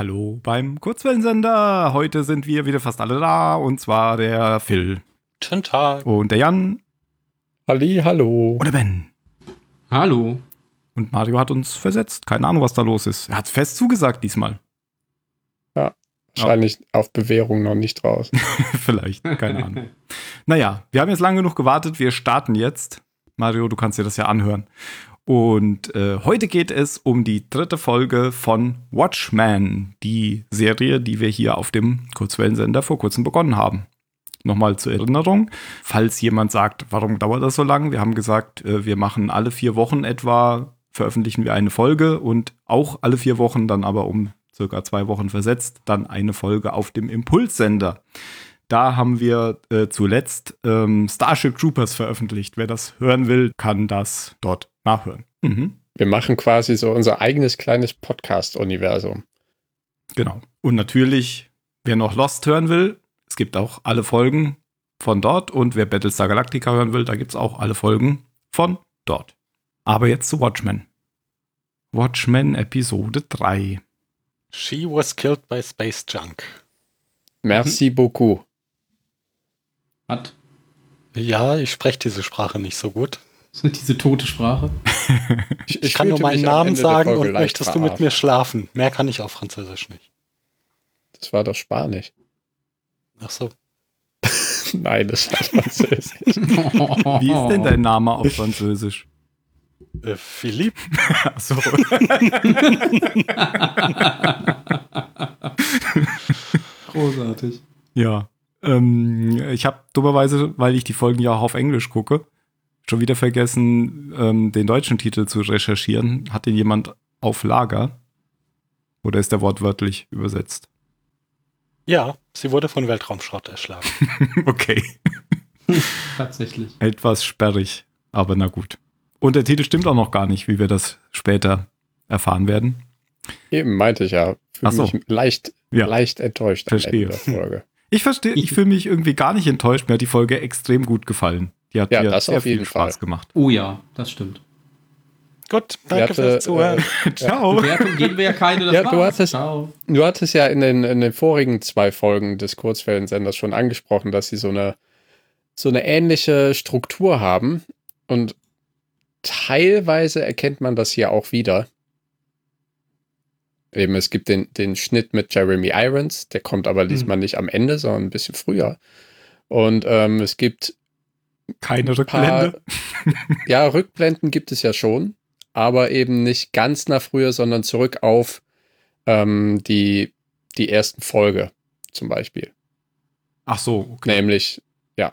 Hallo beim Kurzwellensender. Heute sind wir wieder fast alle da und zwar der Phil. Guten Tag. Und der Jan. Halli, hallo. Und der Ben. Hallo. Und Mario hat uns versetzt. Keine Ahnung, was da los ist. Er hat fest zugesagt diesmal. Ja, wahrscheinlich ja. auf Bewährung noch nicht raus. Vielleicht, keine Ahnung. naja, wir haben jetzt lange genug gewartet. Wir starten jetzt. Mario, du kannst dir das ja anhören. Und äh, heute geht es um die dritte Folge von Watchmen, die Serie, die wir hier auf dem Kurzwellensender vor kurzem begonnen haben. Nochmal zur Erinnerung, falls jemand sagt, warum dauert das so lang? Wir haben gesagt, äh, wir machen alle vier Wochen etwa, veröffentlichen wir eine Folge und auch alle vier Wochen, dann aber um circa zwei Wochen versetzt, dann eine Folge auf dem Impulssender. Da haben wir äh, zuletzt ähm, Starship Troopers veröffentlicht. Wer das hören will, kann das dort nachhören. Mhm. Wir machen quasi so unser eigenes kleines Podcast-Universum. Genau. Und natürlich, wer noch Lost hören will, es gibt auch alle Folgen von dort. Und wer Battlestar Galactica hören will, da gibt es auch alle Folgen von dort. Aber jetzt zu Watchmen. Watchmen Episode 3. She was killed by space junk. Merci mhm. beaucoup. Was? Ja, ich spreche diese Sprache nicht so gut. Diese tote Sprache. ich, ich kann nur meinen Namen sagen und möchtest du mit mir schlafen. Mehr kann ich auf Französisch nicht. Das war doch Spanisch. Ach so. Nein, das war Französisch. Wie ist denn dein Name auf Französisch? Äh, Philipp. Ach so. Großartig. Ja. Ähm, ich habe dummerweise, weil ich die Folgen ja auch auf Englisch gucke, schon wieder vergessen, ähm, den deutschen Titel zu recherchieren. Hat den jemand auf Lager? Oder ist der wortwörtlich übersetzt? Ja, sie wurde von Weltraumschrott erschlagen. okay. Tatsächlich. Etwas sperrig, aber na gut. Und der Titel stimmt auch noch gar nicht, wie wir das später erfahren werden. Eben meinte ich ja. Ach so. mich leicht, Ja. leicht enttäuscht Verstehe. am Ende der Folge. Ich verstehe, ich fühle mich irgendwie gar nicht enttäuscht. Mir hat die Folge extrem gut gefallen. Die hat Ja, mir das sehr auf jeden viel Spaß Fall. gemacht. Oh ja, das stimmt. Gut, danke hatte, fürs Zuhören. Ciao. Bewertung geben wir ja keine. Das Ja, du hattest- Ciao. Du hattest ja in den, in den vorigen zwei Folgen des Kurzwellensenders schon angesprochen, dass sie so eine, so eine ähnliche Struktur haben. Und teilweise erkennt man das hier auch wieder. Eben, es gibt den, den Schnitt mit Jeremy Irons, der kommt aber diesmal nicht am Ende, sondern ein bisschen früher. Und ähm, es gibt Keine paar, Rückblende. ja, Rückblenden gibt es ja schon, aber eben nicht ganz nach früher, sondern zurück auf ähm, die, die ersten Folge zum Beispiel. Ach so, okay. Nämlich, ja.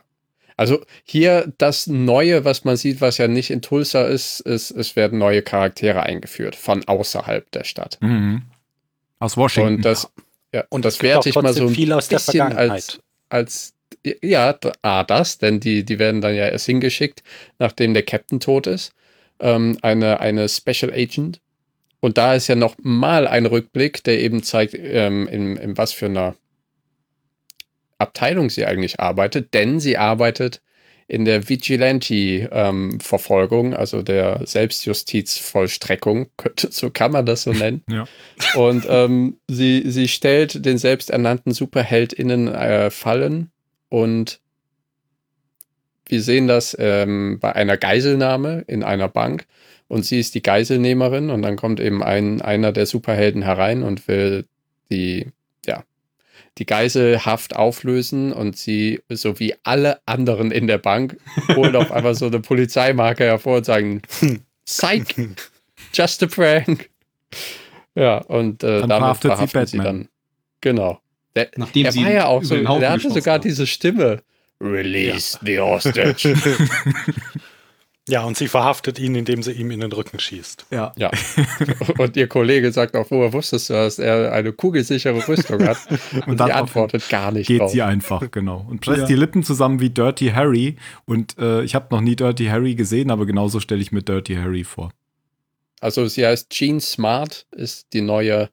Also hier das Neue, was man sieht, was ja nicht in Tulsa ist, ist, es werden neue Charaktere eingeführt von außerhalb der Stadt. Mhm. Aus Washington. Und das, ja, Und das werte ich mal so ein viel aus der bisschen als, als ja, A, das, denn die, die werden dann ja erst hingeschickt, nachdem der Captain tot ist. Ähm, eine, eine Special Agent. Und da ist ja noch mal ein Rückblick, der eben zeigt, ähm, in, in was für einer Abteilung sie eigentlich arbeitet, denn sie arbeitet in der Vigilante-Verfolgung, also der Selbstjustizvollstreckung, könnte- so kann man das so nennen. Ja. Und ähm, sie, sie stellt den selbsternannten SuperheldInnen äh, Fallen und wir sehen das ähm, bei einer Geiselnahme in einer Bank und sie ist die Geiselnehmerin und dann kommt eben ein, einer der Superhelden herein und will die, ja, die Geiselhaft auflösen und sie, so wie alle anderen in der Bank, holen auf einmal so eine Polizeimarke hervor und sagen, "Hm, Psych, just a prank. Ja, und äh, damit verhaftet sie sie, dann. Genau. Der, Nachdem er sie war ja auch so, der hatte sogar haben. diese Stimme. Release the hostage. Ja, und sie verhaftet ihn, indem sie ihm in den Rücken schießt. ja. ja. Und ihr Kollege sagt auch, woher wusstest du, dass er eine kugelsichere Rüstung hat? Und, dann sie antwortet gar nicht Geht drauf. sie einfach, genau. Und presst Ja. die Lippen zusammen wie Dirty Harry. Und äh, ich habe noch nie Dirty Harry gesehen, aber genauso stelle ich mir Dirty Harry vor. Also sie heißt Jean Smart, ist die neue.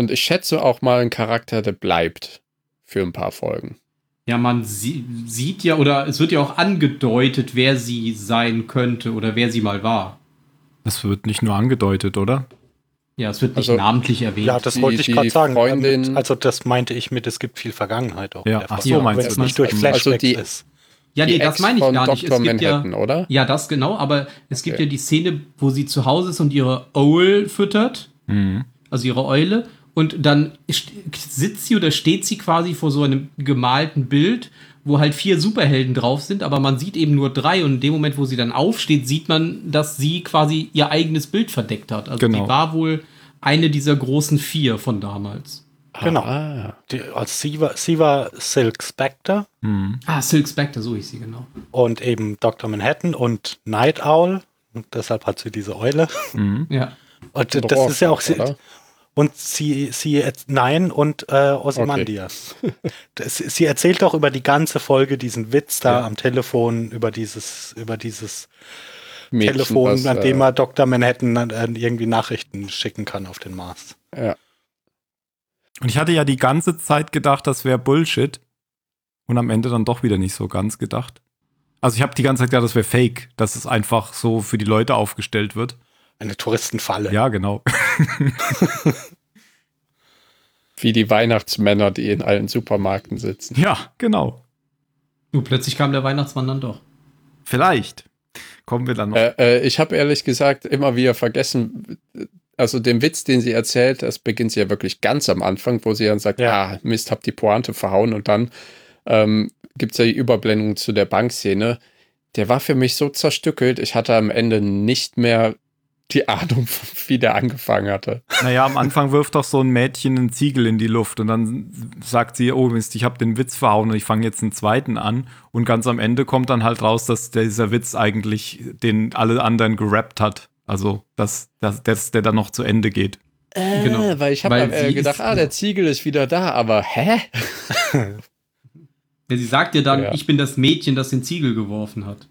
Und ich schätze auch mal ein Charakter, der bleibt für ein paar Folgen. Ja, man sie sieht ja, oder es wird ja auch angedeutet, wer sie sein könnte oder wer sie mal war. Das wird nicht nur angedeutet, oder? Ja, es wird nicht also, namentlich erwähnt. Ja, das wollte ich gerade sagen. Freundin, also das meinte ich mit, es gibt viel Vergangenheit auch. Ja, ach so meinst du. nicht durch Flashbacks also die, ist. Ja, nee, das meine ich gar nicht. Dr. Es gibt Manhattan, ja, oder? Ja, das genau, aber es gibt okay. ja die Szene, wo sie zu Hause ist und ihre Owl füttert, mhm. also ihre Eule, und dann sitzt sie oder steht sie quasi vor so einem gemalten Bild, wo halt vier Superhelden drauf sind, aber man sieht eben nur drei und in dem Moment, wo sie dann aufsteht, sieht man, dass sie quasi ihr eigenes Bild verdeckt hat. Also genau. die war wohl eine dieser großen vier von damals. Genau. Ah. Die, also sie, war, sie war Silk Spectre. Mhm. Ah, Silk Spectre, so ist sie, genau. Und eben Dr. Manhattan und Night Owl. Und deshalb hat sie diese Eule. Mhm. Ja. Und das ist ja auch. Oder? Und sie, sie, nein, und äh, Ozymandias. Okay. sie erzählt doch über die ganze Folge diesen Witz da ja. am Telefon, über dieses, über dieses Mädchen, Telefon, was, an dem äh, er Dr. Manhattan äh, irgendwie Nachrichten schicken kann auf den Mars. Ja. Und ich hatte ja die ganze Zeit gedacht, das wäre Bullshit. Und am Ende dann doch wieder nicht so ganz gedacht. Also ich habe die ganze Zeit gedacht, das wäre Fake, dass es einfach so für die Leute aufgestellt wird. Eine Touristenfalle. Ja, genau. Wie die Weihnachtsmänner, die in allen Supermärkten sitzen. Ja, genau. Nur plötzlich kam der Weihnachtsmann dann doch. Vielleicht. Kommen wir dann noch. Äh, äh, ich habe ehrlich gesagt immer wieder vergessen, also den Witz, den sie erzählt, das beginnt sie ja wirklich ganz am Anfang, wo sie dann sagt, ja, ah, Mist, hab die Pointe verhauen und dann ähm, gibt es ja die Überblendung zu der Bankszene. Der war für mich so zerstückelt, ich hatte am Ende nicht mehr die Ahnung, wie der angefangen hatte. Naja, am Anfang wirft doch so ein Mädchen einen Ziegel in die Luft und dann sagt sie, oh Mist, ich habe den Witz verhauen und ich fange jetzt einen zweiten an. Und ganz am Ende kommt dann halt raus, dass dieser Witz eigentlich den alle anderen gerappt hat. Also, dass, dass, dass der dann noch zu Ende geht. Äh, genau. Weil ich habe äh, gedacht, ah, der Ziegel ist wieder da, aber hä? ja, sie sagt ja dann, ja. ich bin das Mädchen, das den Ziegel geworfen hat.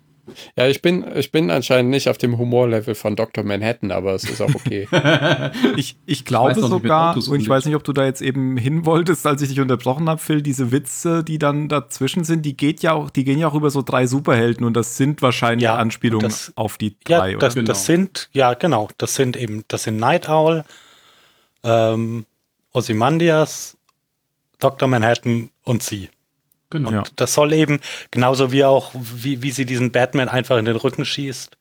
Ja, ich bin, ich bin anscheinend nicht auf dem Humorlevel von Dr. Manhattan, aber es ist auch okay. ich, ich glaube ich sogar, und ich weiß nicht, ob du da jetzt eben hin wolltest, als ich dich unterbrochen habe, Phil, diese Witze, die dann dazwischen sind, die geht ja auch, die gehen ja auch über so drei Superhelden und das sind wahrscheinlich ja, Anspielungen das, auf die drei, ja, das, oder? Das genau. sind, ja, genau, das sind eben, das sind Night Owl, ähm, Ozymandias, Dr. Manhattan und sie. Genau. Ja. Das soll eben, genauso wie auch, wie, wie sie diesen Batman einfach in den Rücken schießt,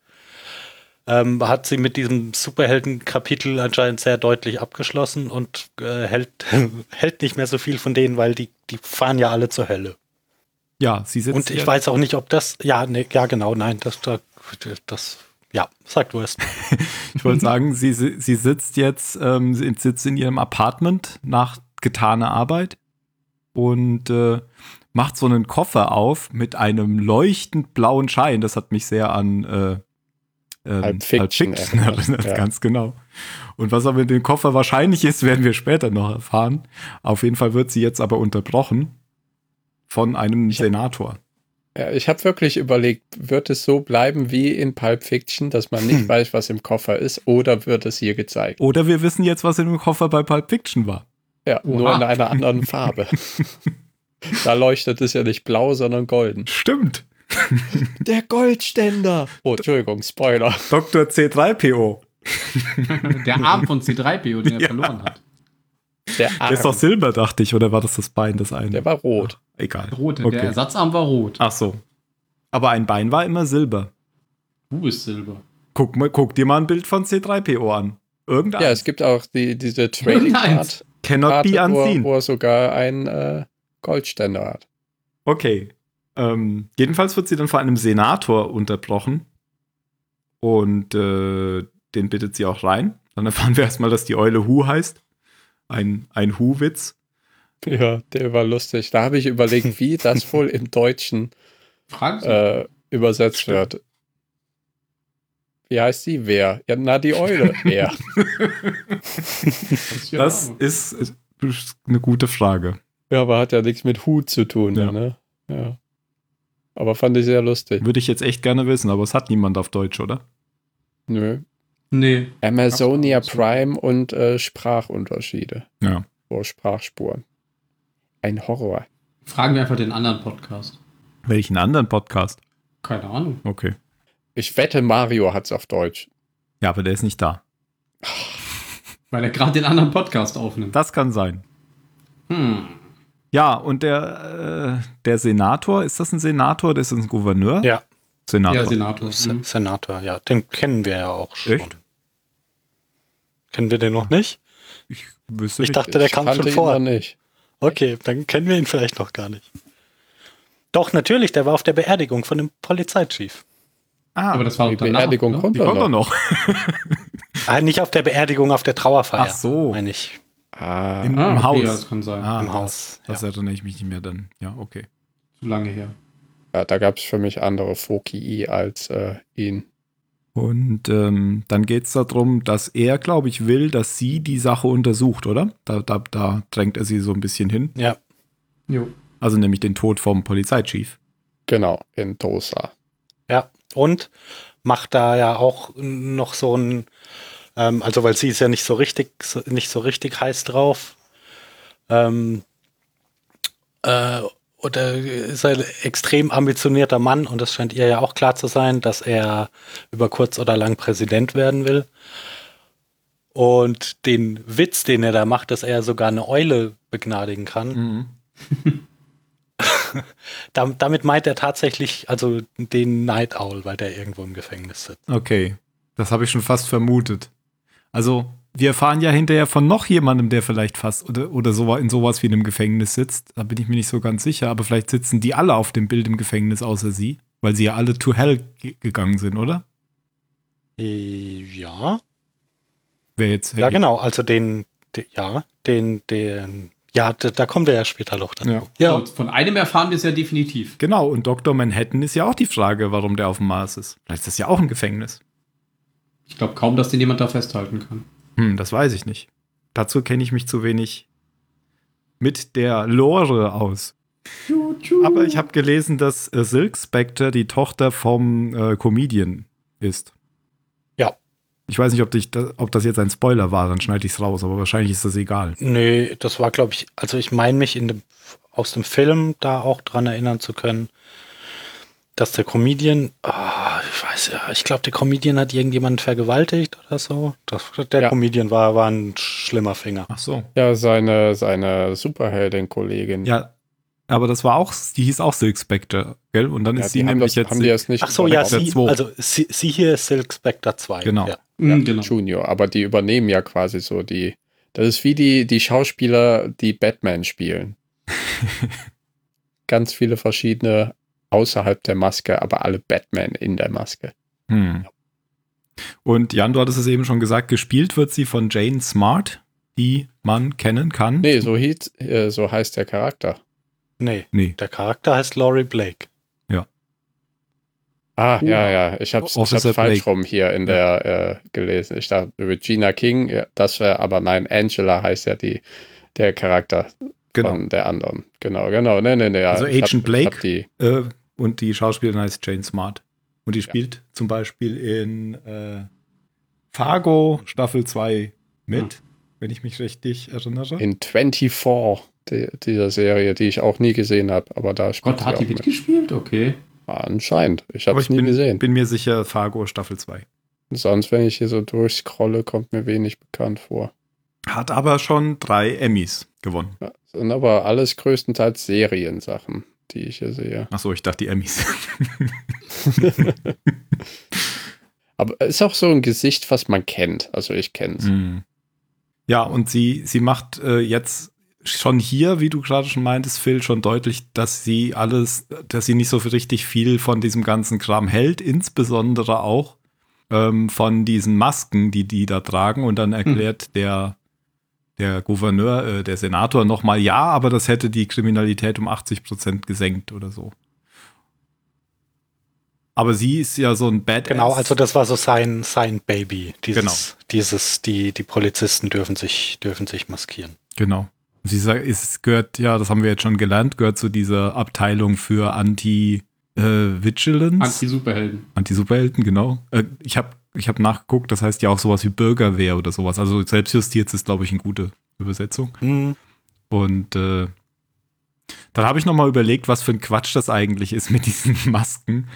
ähm, hat sie mit diesem Superhelden-Kapitel anscheinend sehr deutlich abgeschlossen und äh, hält, hält nicht mehr so viel von denen, weil die, die fahren ja alle zur Hölle. Ja, sie sitzt. Und ich weiß auch nicht, ob das, ja, ne, ja, genau, nein, das, das, ja, sag du es. ich wollte sagen, sie, sie sitzt jetzt, ähm, sie sitzt in ihrem Apartment nach getaner Arbeit und äh, macht so einen Koffer auf mit einem leuchtend blauen Schein. Das hat mich sehr an äh, ähm, Pulp Fiction, erinnert, ja. ganz genau. Und was aber in dem Koffer wahrscheinlich ist, werden wir später noch erfahren. Auf jeden Fall wird sie jetzt aber unterbrochen von einem ich Senator. Ja, ich habe wirklich überlegt, wird es so bleiben wie in Pulp Fiction, dass man nicht hm. weiß, was im Koffer ist, oder wird es hier gezeigt? Oder wir wissen jetzt, was im Koffer bei Pulp Fiction war. Ja, Oha. nur in einer anderen Farbe. Da leuchtet es ja nicht blau, sondern golden. Stimmt. Der Goldständer. Oh, Entschuldigung, Spoiler. Dr. C3PO. Der Arm von C3PO, den er ja. verloren hat. Der, Arm. der ist doch Silber, dachte ich, oder war das das Bein, das eine? Der war rot. Ach, egal. Rot, okay. der Ersatzarm war rot. Ach so. Aber ein Bein war immer Silber. Du bist Silber. Guck, mal, guck dir mal ein Bild von C3PO an. Irgendein. Ja, es gibt auch die, diese Trading Card. Cannot be unseen. Wo, wo er sogar ein äh, Goldstandard. Okay. Ähm, jedenfalls wird sie dann von einem Senator unterbrochen. Und äh, den bittet sie auch rein. Dann erfahren wir erstmal, dass die Eule Hu heißt. Ein, ein Hu-Witz. Ja, der war lustig. Da habe ich überlegt, wie das wohl im Deutschen äh, übersetzt wird. Wie heißt sie? Wer? Ja, na, die Eule. Wer? das ist eine gute Frage. Ja, aber hat ja nichts mit Hut zu tun, ja. ne? Ja. Aber fand ich sehr lustig. Würde ich jetzt echt gerne wissen, aber es hat niemand auf Deutsch, oder? Nö. Nee. Amazonia Prime und äh, Sprachunterschiede. Ja. Oder Sprachspuren. Ein Horror. Fragen wir einfach den anderen Podcast. Welchen anderen Podcast? Keine Ahnung. Okay. Ich wette, Mario hat es auf Deutsch. Ja, aber der ist nicht da. Weil er gerade den anderen Podcast aufnimmt. Das kann sein. Hm. Ja, und der, äh, der Senator, ist das ein Senator? Das ist ein Gouverneur? Ja. Senator. Ja, Senator. Mhm. Senator, ja. Den kennen wir ja auch schon. Echt? Kennen wir den noch nicht? Ich wüsste Ich nicht. dachte, der kam kannte schon vor. noch nicht. Okay, dann kennen wir ihn vielleicht noch gar nicht. Doch, natürlich, der war auf der Beerdigung von dem Polizeichief. ah, Aber das war Die doch danach, Beerdigung ne? kommt die kommt doch noch. noch. Ah, nicht auf der Beerdigung, auf der Trauerfeier. Ach so. Meine ich. Ah, Im, Ah, im okay, Haus. ja, das kann sein. Ah, Im Haus, Das erinnere ich mich nicht mehr dann. Ja, okay. Zu lange her. ja, da gab es für mich andere Foki als äh, ihn. Und ähm, dann geht es darum, dass er, glaube ich, will, dass sie die Sache untersucht, oder? Da, da, da drängt er sie so ein bisschen hin. Ja. Jo. Also nämlich den Tod vom Polizeichief. Genau, in Tosa. Ja. Und macht da ja auch noch so ein, ähm, also weil sie ist ja nicht so richtig, so, nicht so richtig heiß drauf. Ähm, äh, oder ist ein extrem ambitionierter Mann und es scheint ihr ja auch klar zu sein, dass er über kurz oder lang Präsident werden will. Und den Witz, den er da macht, dass er sogar eine Eule begnadigen kann, Dam- damit meint er tatsächlich also den Night Owl, weil der irgendwo im Gefängnis sitzt. Okay, das habe ich schon fast vermutet. Also, wir erfahren ja hinterher von noch jemandem, der vielleicht fast oder, oder so in sowas wie einem Gefängnis sitzt. Da bin ich mir nicht so ganz sicher, aber vielleicht sitzen die alle auf dem Bild im Gefängnis außer sie, weil sie ja alle to hell ge- gegangen sind, oder? Äh, Ja. Wer jetzt Ja, genau. Also den, de, ja, den, den, ja, da, da kommen wir ja später noch dazu. Ja. ja. Und von einem erfahren wir es ja definitiv. Genau, und Dr. Manhattan ist ja auch die Frage, warum der auf dem Mars ist. Vielleicht ist das ja auch ein Gefängnis. Ich glaube kaum, dass den jemand da festhalten kann. Hm, das weiß ich nicht. Dazu kenne ich mich zu wenig mit der Lore aus. Aber ich habe gelesen, dass äh, Silk Spectre die Tochter vom äh, Comedian ist. Ja. Ich weiß nicht, ob, dich, da- ob das jetzt ein Spoiler war, dann schneide ich es raus, aber wahrscheinlich ist das egal. Nee, das war, glaube ich, also ich meine mich in dem, aus dem Film da auch dran erinnern zu können, dass der Comedian, ah, ich weiß ja, ich glaube, der Comedian hat irgendjemanden vergewaltigt oder so. Das, der Ja. Comedian war, war ein schlimmer Finger. Ach so. Ja, seine, seine Superheldin-Kollegin. Ja, aber das war auch, die hieß auch Silk Spectre, gell? Und dann Ja, ist die sie haben, nämlich das, jetzt. haben die das nicht Ach so, ja, sie, 2. also sie, sie hier ist Silk Spectre 2. Genau. Ja. Mhm, genau. Junior, aber die übernehmen ja quasi so die. Das ist wie die, die Schauspieler, die Batman spielen. Ganz viele verschiedene außerhalb der Maske, aber alle Batman in der Maske. Hm. Und Jan, du hattest es eben schon gesagt, gespielt wird sie von Jane Smart, die man kennen kann. Nee, so, hieß, äh, so heißt der Charakter. Nee, Nee. der Charakter heißt Laurie Blake. Ah, ja, ja. Ich Officer hab's falsch Blake. rum hier in der äh, gelesen. Ich dachte, Regina King, ja, das wäre, aber nein, Angela heißt ja die, der Charakter Genau. von der anderen. Genau, genau. Nee, nee, nee. ja, Also Agent hab, Blake? hab die, Äh, und die Schauspielerin heißt Jane Smart. Und die spielt zum Beispiel in äh, Fargo Staffel 2 mit, wenn ich mich richtig erinnere. in 24, die, dieser Serie, die ich auch nie gesehen habe, aber da spielt Gott, sie hat auch die mit. mitgespielt? Okay. Ah, Anscheinend. Ich habe es ich nie bin, gesehen. bin mir sicher, Fargo Staffel 2. Sonst, wenn ich hier so durchscrolle, kommt mir wenig bekannt vor. Hat aber schon drei Emmys gewonnen. Ja, sind aber alles größtenteils Seriensachen, die ich hier sehe. Achso, ich dachte die Emmys. Aber ist auch so ein Gesicht, was man kennt. Also ich kenne es. Hm. Ja, und sie, sie macht äh, jetzt schon hier, wie du gerade schon meintest, Phil, schon deutlich, dass sie alles, dass sie nicht so richtig viel von diesem ganzen Kram hält, insbesondere auch ähm, von diesen Masken, die die da tragen. Und dann erklärt der, der Gouverneur, äh, der Senator nochmal, ja, aber das hätte die Kriminalität um 80 Prozent gesenkt oder so. Aber sie ist ja so ein Badass. Genau, also das war so sein, sein Baby. Dieses, Genau. dieses, die, die Polizisten dürfen sich, dürfen sich maskieren. Genau. Sie sagt, es gehört, ja, das haben wir jetzt schon gelernt, gehört zu dieser Abteilung für Anti-Vigilance. Anti-Superhelden. Anti-Superhelden, genau. Äh, ich habe ich hab nachgeguckt, das heißt ja auch sowas wie Bürgerwehr oder sowas. Also selbstjustiert ist, glaube ich, eine gute Übersetzung. Hm. Und äh, dann habe ich noch mal überlegt, was für ein Quatsch das eigentlich ist mit diesen Masken.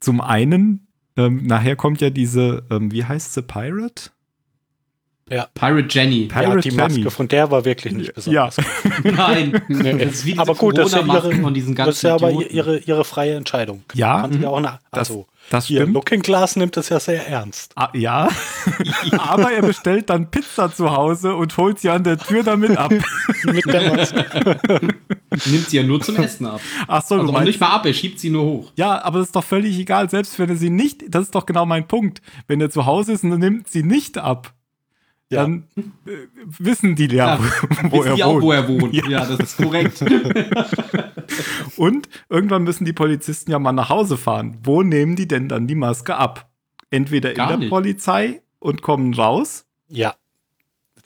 Zum einen, ähm, nachher kommt ja diese, ähm, wie heißt sie, Pirate? Ja. Pirate Jenny. Pirate ja, die Jenny. Maske von der war wirklich nicht besonders. Ja. Nein. Das ist wie aber gut, das ist, ja ihre, von diesen ganzen das ist ja aber ihre, ihre freie Entscheidung. Ja. Mhm. ja auch eine, also, das, das Hier, Looking Glass nimmt das ja sehr ernst. Ah, ja. aber er bestellt dann Pizza zu Hause und holt sie an der Tür damit ab. Mit der Maske. Nimmt sie ja nur zum Essen ab. Ach so, also nicht mal ab, er schiebt sie nur hoch. Ja, aber das ist doch völlig egal, selbst wenn er sie nicht, das ist doch genau mein Punkt. Wenn er zu Hause ist und er nimmt sie nicht ab ja. dann äh, wissen die ja, ja wo, wissen er die auch, wo er wohnt. Ja. ja, das ist korrekt. Und irgendwann müssen die Polizisten ja mal nach Hause fahren. Wo nehmen die denn dann die Maske ab? Entweder Gar in der nicht. Polizei und kommen raus. Ja.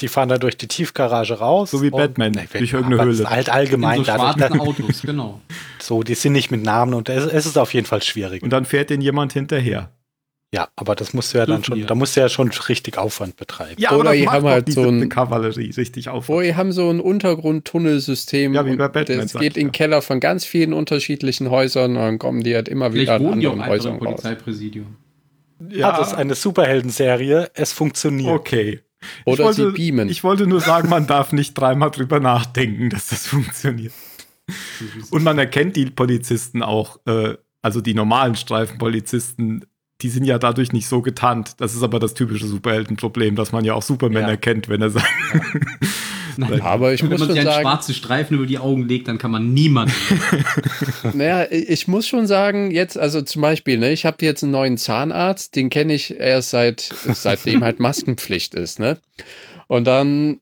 Die fahren da durch die Tiefgarage raus. So wie Batman, ne, durch irgendeine Höhle. Das halt allgemein. In so schwarzen Autos, genau. So, die sind nicht mit Namen und es, es ist auf jeden Fall schwierig. Und dann fährt denen jemand hinterher. Ja, aber das musst du ja dann schon, da musst du ja schon richtig Aufwand betreiben. Ja, oder ihr haben halt so ein Kavallerie richtig Aufwand. Oder ihr haben so ein Untergrundtunnelsystem. Ja, wie bei Batman. Das geht in den Keller von ganz vielen unterschiedlichen Häusern und dann kommen die halt immer wieder an anderen Häusern raus. Polizeipräsidium. Ja, das ist eine Superheldenserie. Es funktioniert. Okay. Oder wollte, sie beamen. Ich wollte nur sagen, man darf nicht dreimal drüber nachdenken, dass das funktioniert. Und man erkennt die Polizisten auch, äh, also die normalen Streifenpolizisten die sind ja dadurch nicht so getarnt. Das ist aber das typische Superheldenproblem, dass man ja auch Superman ja. erkennt, wenn er sagt. Nein, aber ich wenn muss man sich einen sagen, schwarzen Streifen über die Augen legt, dann kann man niemanden. naja, ich muss schon sagen, jetzt, also zum Beispiel, ne, ich habe jetzt einen neuen Zahnarzt, den kenne ich erst seit, seitdem halt Maskenpflicht ist, ne? Und dann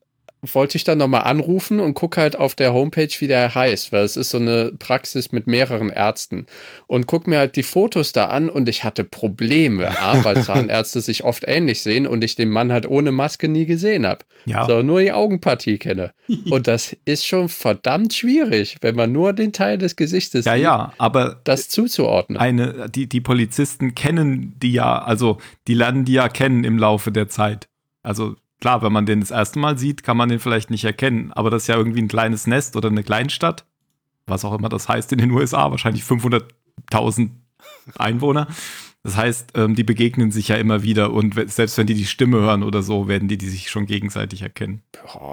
wollte ich dann nochmal anrufen und gucke halt auf der Homepage, wie der heißt, weil es ist so eine Praxis mit mehreren Ärzten. Und guck mir halt die Fotos da an und ich hatte Probleme, A, weil Zahnärzte sich oft ähnlich sehen und ich den Mann halt ohne Maske nie gesehen habe. Ja. So, nur die Augenpartie kenne. Und das ist schon verdammt schwierig, wenn man nur den Teil des Gesichtes ja, sieht, ja, aber das zuzuordnen. Eine, die, die Polizisten kennen die ja, also die lernen die ja kennen im Laufe der Zeit. Also klar, wenn man den das erste Mal sieht, kann man den vielleicht nicht erkennen, aber das ist ja irgendwie ein kleines Nest oder eine Kleinstadt, was auch immer das heißt in den USA, wahrscheinlich 500.000 Einwohner. Das heißt, ähm, die begegnen sich ja immer wieder und selbst wenn die die Stimme hören oder so, werden die die sich schon gegenseitig erkennen.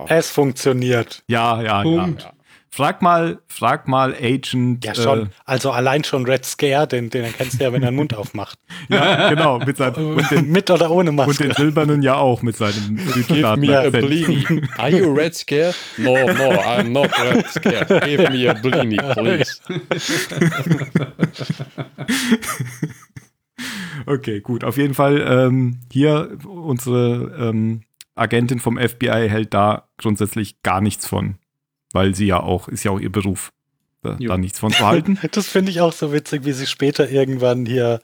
Es funktioniert. Ja, ja, Punkt. ja. Frag mal, frag mal Agent. Ja, schon. Äh, also allein schon Red Scare, den, den erkennst du ja, wenn er den Mund aufmacht. ja, genau. Mit, seinem, und den, mit oder ohne Maske. Und den Silbernen ja auch mit seinem Give me a blini. Are you Red Scare? No, no, I'm not Red Scare. Give me a blini, please. okay, gut. Auf jeden Fall ähm, hier unsere ähm, Agentin vom FBI hält da grundsätzlich gar nichts von weil sie ja auch, ist ja auch ihr Beruf, da, da nichts von zu halten. das finde ich auch so witzig, wie sie später irgendwann hier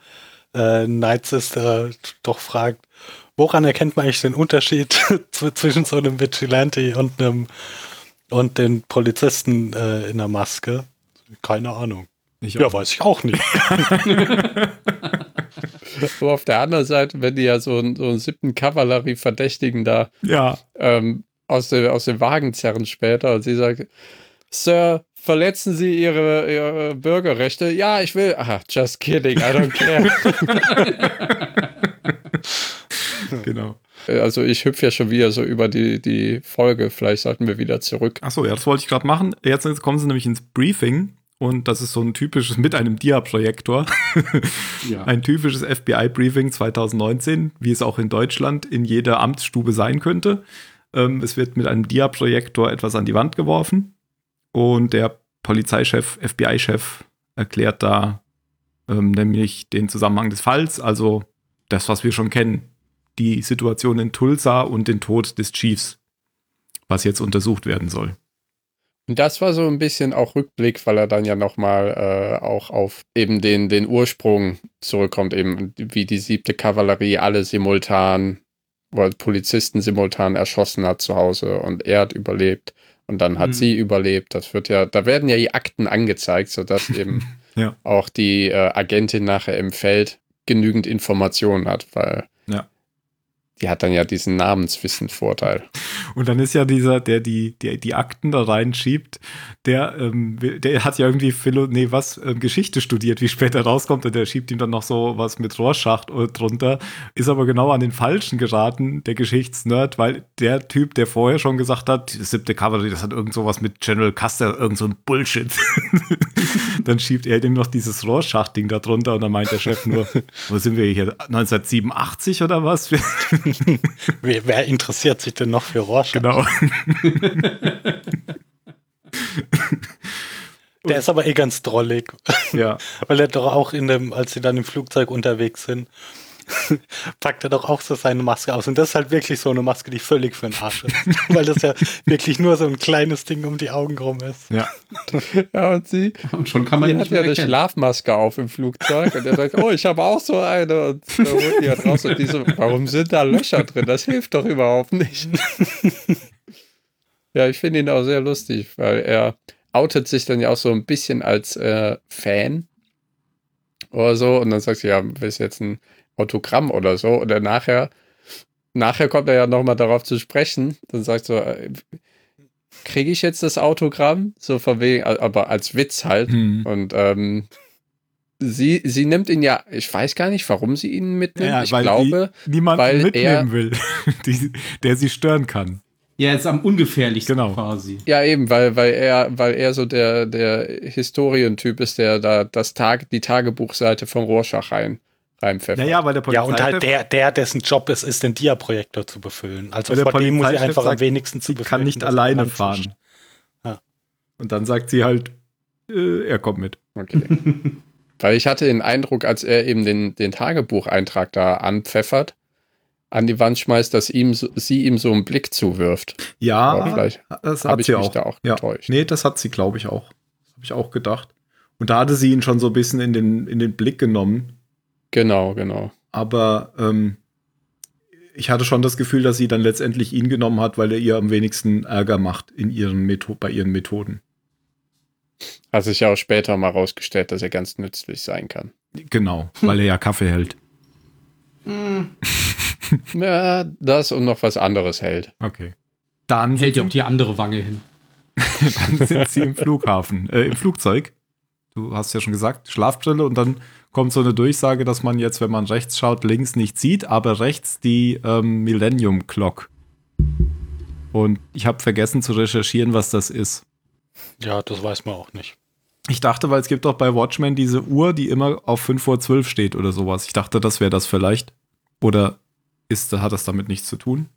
äh, Night Sister doch fragt, woran erkennt man eigentlich den Unterschied zwischen so einem Vigilante und einem und den Polizisten äh, in der Maske? Keine Ahnung. Ich ja, weiß ich auch nicht. so auf der anderen Seite, wenn die ja so einen, so einen siebten Kavallerie-Verdächtigen da ja. ähm, aus, der, aus dem Wagen zerren später und sie sagt, Sir, verletzen Sie Ihre, Ihre Bürgerrechte? Ja, ich will. Aha, just kidding, I don't care. genau. Also ich hüpfe ja schon wieder so über die, die Folge. Vielleicht sollten wir wieder zurück. Achso, ja, das wollte ich gerade machen. Jetzt, jetzt kommen sie nämlich ins Briefing und das ist so ein typisches mit einem Dia-Projektor. ja. Ein typisches FBI-Briefing 2019, wie es auch in Deutschland in jeder Amtsstube sein könnte. Ähm, es wird mit einem Dia-Projektor etwas an die Wand geworfen und der Polizeichef, FBI-Chef erklärt da ähm, nämlich den Zusammenhang des Falls, also das, was wir schon kennen, die Situation in Tulsa und den Tod des Chiefs, was jetzt untersucht werden soll. Und das war so ein bisschen auch Rückblick, weil er dann ja nochmal äh, auch auf eben den, den Ursprung zurückkommt, eben wie die siebte Kavallerie alle simultan weil Polizisten simultan erschossen hat zu Hause und er hat überlebt und dann hat mhm. sie überlebt. Das wird ja, da werden ja die Akten angezeigt, sodass eben ja. auch die äh, Agentin nachher im Feld genügend Informationen hat, weil ja. Die hat dann ja diesen Namenswissen-Vorteil. Und dann ist ja dieser, der die, der die Akten da reinschiebt, der, ähm, der hat ja irgendwie Philo, nee, was, ähm, Geschichte studiert, wie später rauskommt, und der schiebt ihm dann noch so was mit Rohrschacht drunter, ist aber genau an den Falschen geraten, der Geschichtsnerd, weil der Typ, der vorher schon gesagt hat, die siebte Cavalry, das hat irgend sowas mit General Custer, irgend so ein Bullshit. dann schiebt er dem noch dieses Rohrschacht-Ding da drunter und dann meint der Chef nur, wo sind wir hier, 1987 oder was? wer, wer interessiert sich denn noch für Rorschach? Genau. Der ist aber eh ganz drollig. Ja. Weil er doch auch in dem, als sie dann im Flugzeug unterwegs sind, packt er doch auch so seine Maske aus. Und das ist halt wirklich so eine Maske, die völlig für den Arsch ist. Weil das ja wirklich nur so ein kleines Ding um die Augen rum ist. Ja. ja, und sie und schon kann man die hat ja eine Schlafmaske auf im Flugzeug und er sagt, oh, ich habe auch so eine. Und da holt die halt raus und die so, warum sind da Löcher drin? Das hilft doch überhaupt nicht. ja, ich finde ihn auch sehr lustig, weil er outet sich dann ja auch so ein bisschen als äh, Fan oder so und dann sagt sie, ja, willst jetzt ein Autogramm oder so. Oder nachher, nachher kommt er ja nochmal darauf zu sprechen. Dann sagt so, äh, kriege ich jetzt das Autogramm? So von wegen, aber als Witz halt. Hm. Und ähm, sie, sie nimmt ihn ja, ich weiß gar nicht, warum sie ihn mitnimmt. Ja, ich glaube, niemand mitnehmen er, will, die, der sie stören kann. Ja, ist am ungefährlichsten genau. quasi. Ja, eben, weil, weil er, weil er so der, der Historientyp ist, der da das Tag, die Tagebuchseite von Rorschach rein reinpfeffern. Naja, weil der Polizei Ja, und halt der, der, dessen Job es ist, den Dia-Projektor zu befüllen. Also vor dem muss ich einfach sagt, am wenigsten zu befüllen. kann nicht alleine fahren. Ja. Und dann sagt sie halt, äh, er kommt mit. Okay. weil ich hatte den Eindruck, als er eben den, den Tagebucheintrag da anpfeffert, an die Wand schmeißt, dass ihm so, sie ihm so einen Blick zuwirft. Ja, Aber vielleicht das hat sie auch. Da auch ja. getäuscht. Nee, das hat sie, glaube ich, auch. Das habe ich auch gedacht. Und da hatte sie ihn schon so ein bisschen in den, in den Blick genommen. Genau, genau. Aber ähm, ich hatte schon das Gefühl, dass sie dann letztendlich ihn genommen hat, weil er ihr am wenigsten Ärger macht in ihren Metho bei ihren Methoden. Hat sich ja auch später mal rausgestellt, dass er ganz nützlich sein kann. Genau, weil er ja Kaffee hält. ja, das und noch was anderes hält. Okay. Dann hält ja auch die andere Wange hin. dann sind sie im Flughafen, äh, im Flugzeug. Du hast ja schon gesagt, Schlafbrille und dann kommt so eine Durchsage, dass man jetzt, wenn man rechts schaut, links nicht sieht, aber rechts die ähm, Millennium Clock. Und ich habe vergessen zu recherchieren, was das ist. Ja, das weiß man auch nicht. Ich dachte, weil es gibt doch bei Watchmen diese Uhr, die immer auf 5 vor 12 steht oder sowas. Ich dachte, das wäre das vielleicht. Oder ist, hat das damit nichts zu tun?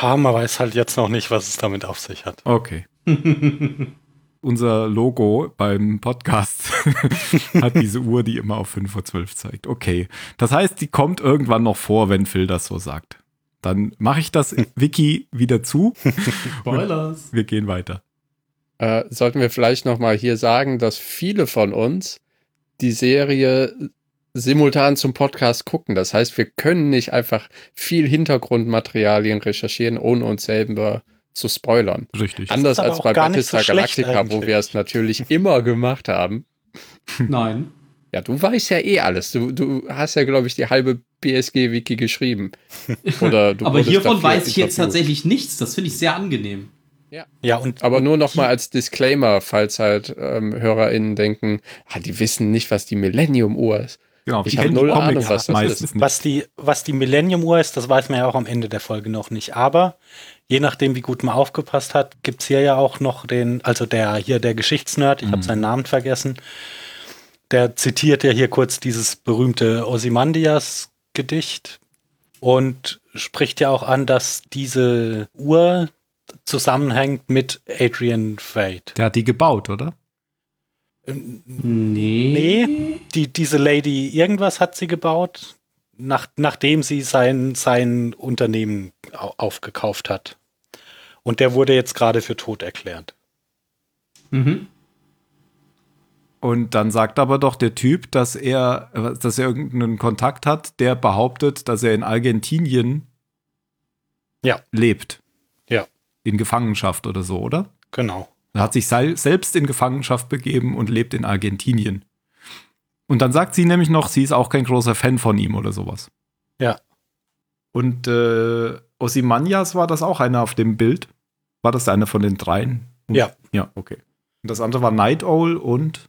Ja, man weiß halt jetzt noch nicht, was es damit auf sich hat. Okay. unser Logo beim Podcast hat diese Uhr, die immer auf 5 vor 12 zeigt. Okay. Das heißt, die kommt irgendwann noch vor, wenn Phil das so sagt. Dann mache ich das Wiki wieder zu. Spoilers. Wir gehen weiter. Äh, sollten wir vielleicht noch mal hier sagen, dass viele von uns die Serie simultan zum Podcast gucken. Das heißt, wir können nicht einfach viel Hintergrundmaterialien recherchieren, ohne uns selber zu spoilern. Richtig. Anders als bei Battlestar so Galactica, wo wir es natürlich immer gemacht haben. Nein. Ja, du weißt ja eh alles. Du, du hast ja, glaube ich, die halbe BSG-Wiki geschrieben. Oder du Aber hiervon weiß ich jetzt tatsächlich nichts. Das finde ich sehr angenehm. Ja. ja, und aber nur noch mal als Disclaimer, falls halt ähm, HörerInnen denken, ah, die wissen nicht, was die Millennium-Uhr ist. Genau, ich habe null Ahnung, was das ist. Was die, was die Millennium-Uhr ist, das weiß man ja auch am Ende der Folge noch nicht. Aber je nachdem, wie gut man aufgepasst hat, gibt es hier ja auch noch den, also der hier der Geschichtsnerd, ich mhm. habe seinen Namen vergessen, der zitiert ja hier kurz dieses berühmte Ozymandias-Gedicht und spricht ja auch an, dass diese Uhr zusammenhängt mit Adrian Fate. Der hat die gebaut, oder? Nee. Nee, die, diese Lady irgendwas hat sie gebaut, nach, nachdem sie sein, sein Unternehmen aufgekauft hat. Und der wurde jetzt gerade für tot erklärt. Mhm. Und dann sagt aber doch der Typ, dass er, dass er irgendeinen Kontakt hat, der behauptet, dass er in Argentinien ja. lebt. Ja. In Gefangenschaft oder so, oder? Genau. Er hat sich selbst in Gefangenschaft begeben und lebt in Argentinien. Und dann sagt sie nämlich noch, sie ist auch kein großer Fan von ihm oder sowas. Ja. Und äh, Osimanias war das auch einer auf dem Bild? War das einer von den dreien? Ja. Ja, okay. Und das andere war Night Owl und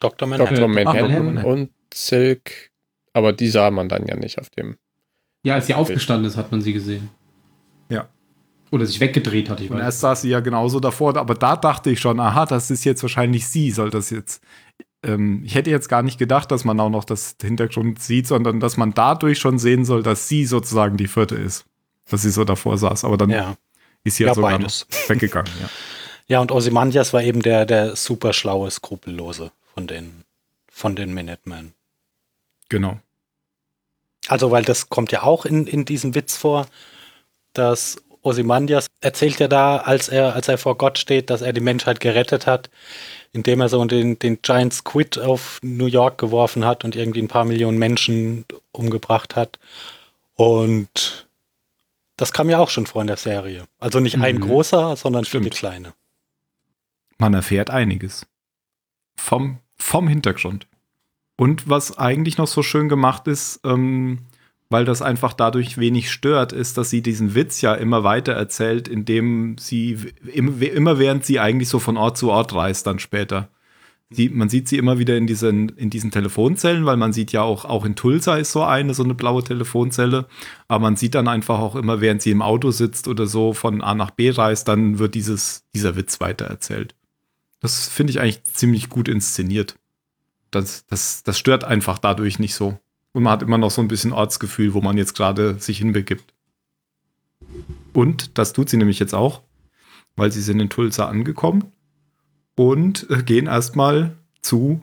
Dr. Manhattan, Dr. Manhattan Ach, und Silk. Aber die sah man dann ja nicht auf dem. Ja, als sie aufgestanden ist, hat man sie gesehen. Oder sich weggedreht hat, ich weiß. Und erst saß sie ja genauso davor, aber da dachte ich schon, aha, das ist jetzt wahrscheinlich sie, soll das jetzt. Ähm, ich hätte jetzt gar nicht gedacht, dass man auch noch das Hintergrund sieht, sondern dass man dadurch schon sehen soll, dass sie sozusagen die vierte ist. Dass sie so davor saß. Aber dann ja. ist sie ja, ja sogar beides. weggegangen, ja. Ja, und Ozymandias war eben der, der super schlaue, skrupellose von den, von den Minutemen. Genau. Also, weil das kommt ja auch in, in diesem Witz vor, dass Ozymandias erzählt ja da, als er, als er vor Gott steht, dass er die Menschheit gerettet hat, indem er so den, den Giant Squid auf New York geworfen hat und irgendwie ein paar Millionen Menschen umgebracht hat. Und das kam ja auch schon vor in der Serie. Also nicht mhm. ein großer, sondern Stimmt. viele kleine. Man erfährt einiges. Vom, vom Hintergrund. Und was eigentlich noch so schön gemacht ist, ähm, weil das einfach dadurch wenig stört, ist, dass sie diesen Witz ja immer weiter erzählt, indem sie immer während sie eigentlich so von Ort zu Ort reist dann später. Die, man sieht sie immer wieder in diesen, in diesen Telefonzellen, weil man sieht ja auch, auch in Tulsa ist so eine, so eine blaue Telefonzelle. Aber man sieht dann einfach auch immer, während sie im Auto sitzt oder so von A nach B reist, dann wird dieses, dieser Witz weiter erzählt. Das finde ich eigentlich ziemlich gut inszeniert. Das, das, das stört einfach dadurch nicht so. Und man hat immer noch so ein bisschen Ortsgefühl, wo man jetzt gerade sich hinbegibt. Und das tut sie nämlich jetzt auch, weil sie sind in Tulsa angekommen und äh, gehen erstmal zu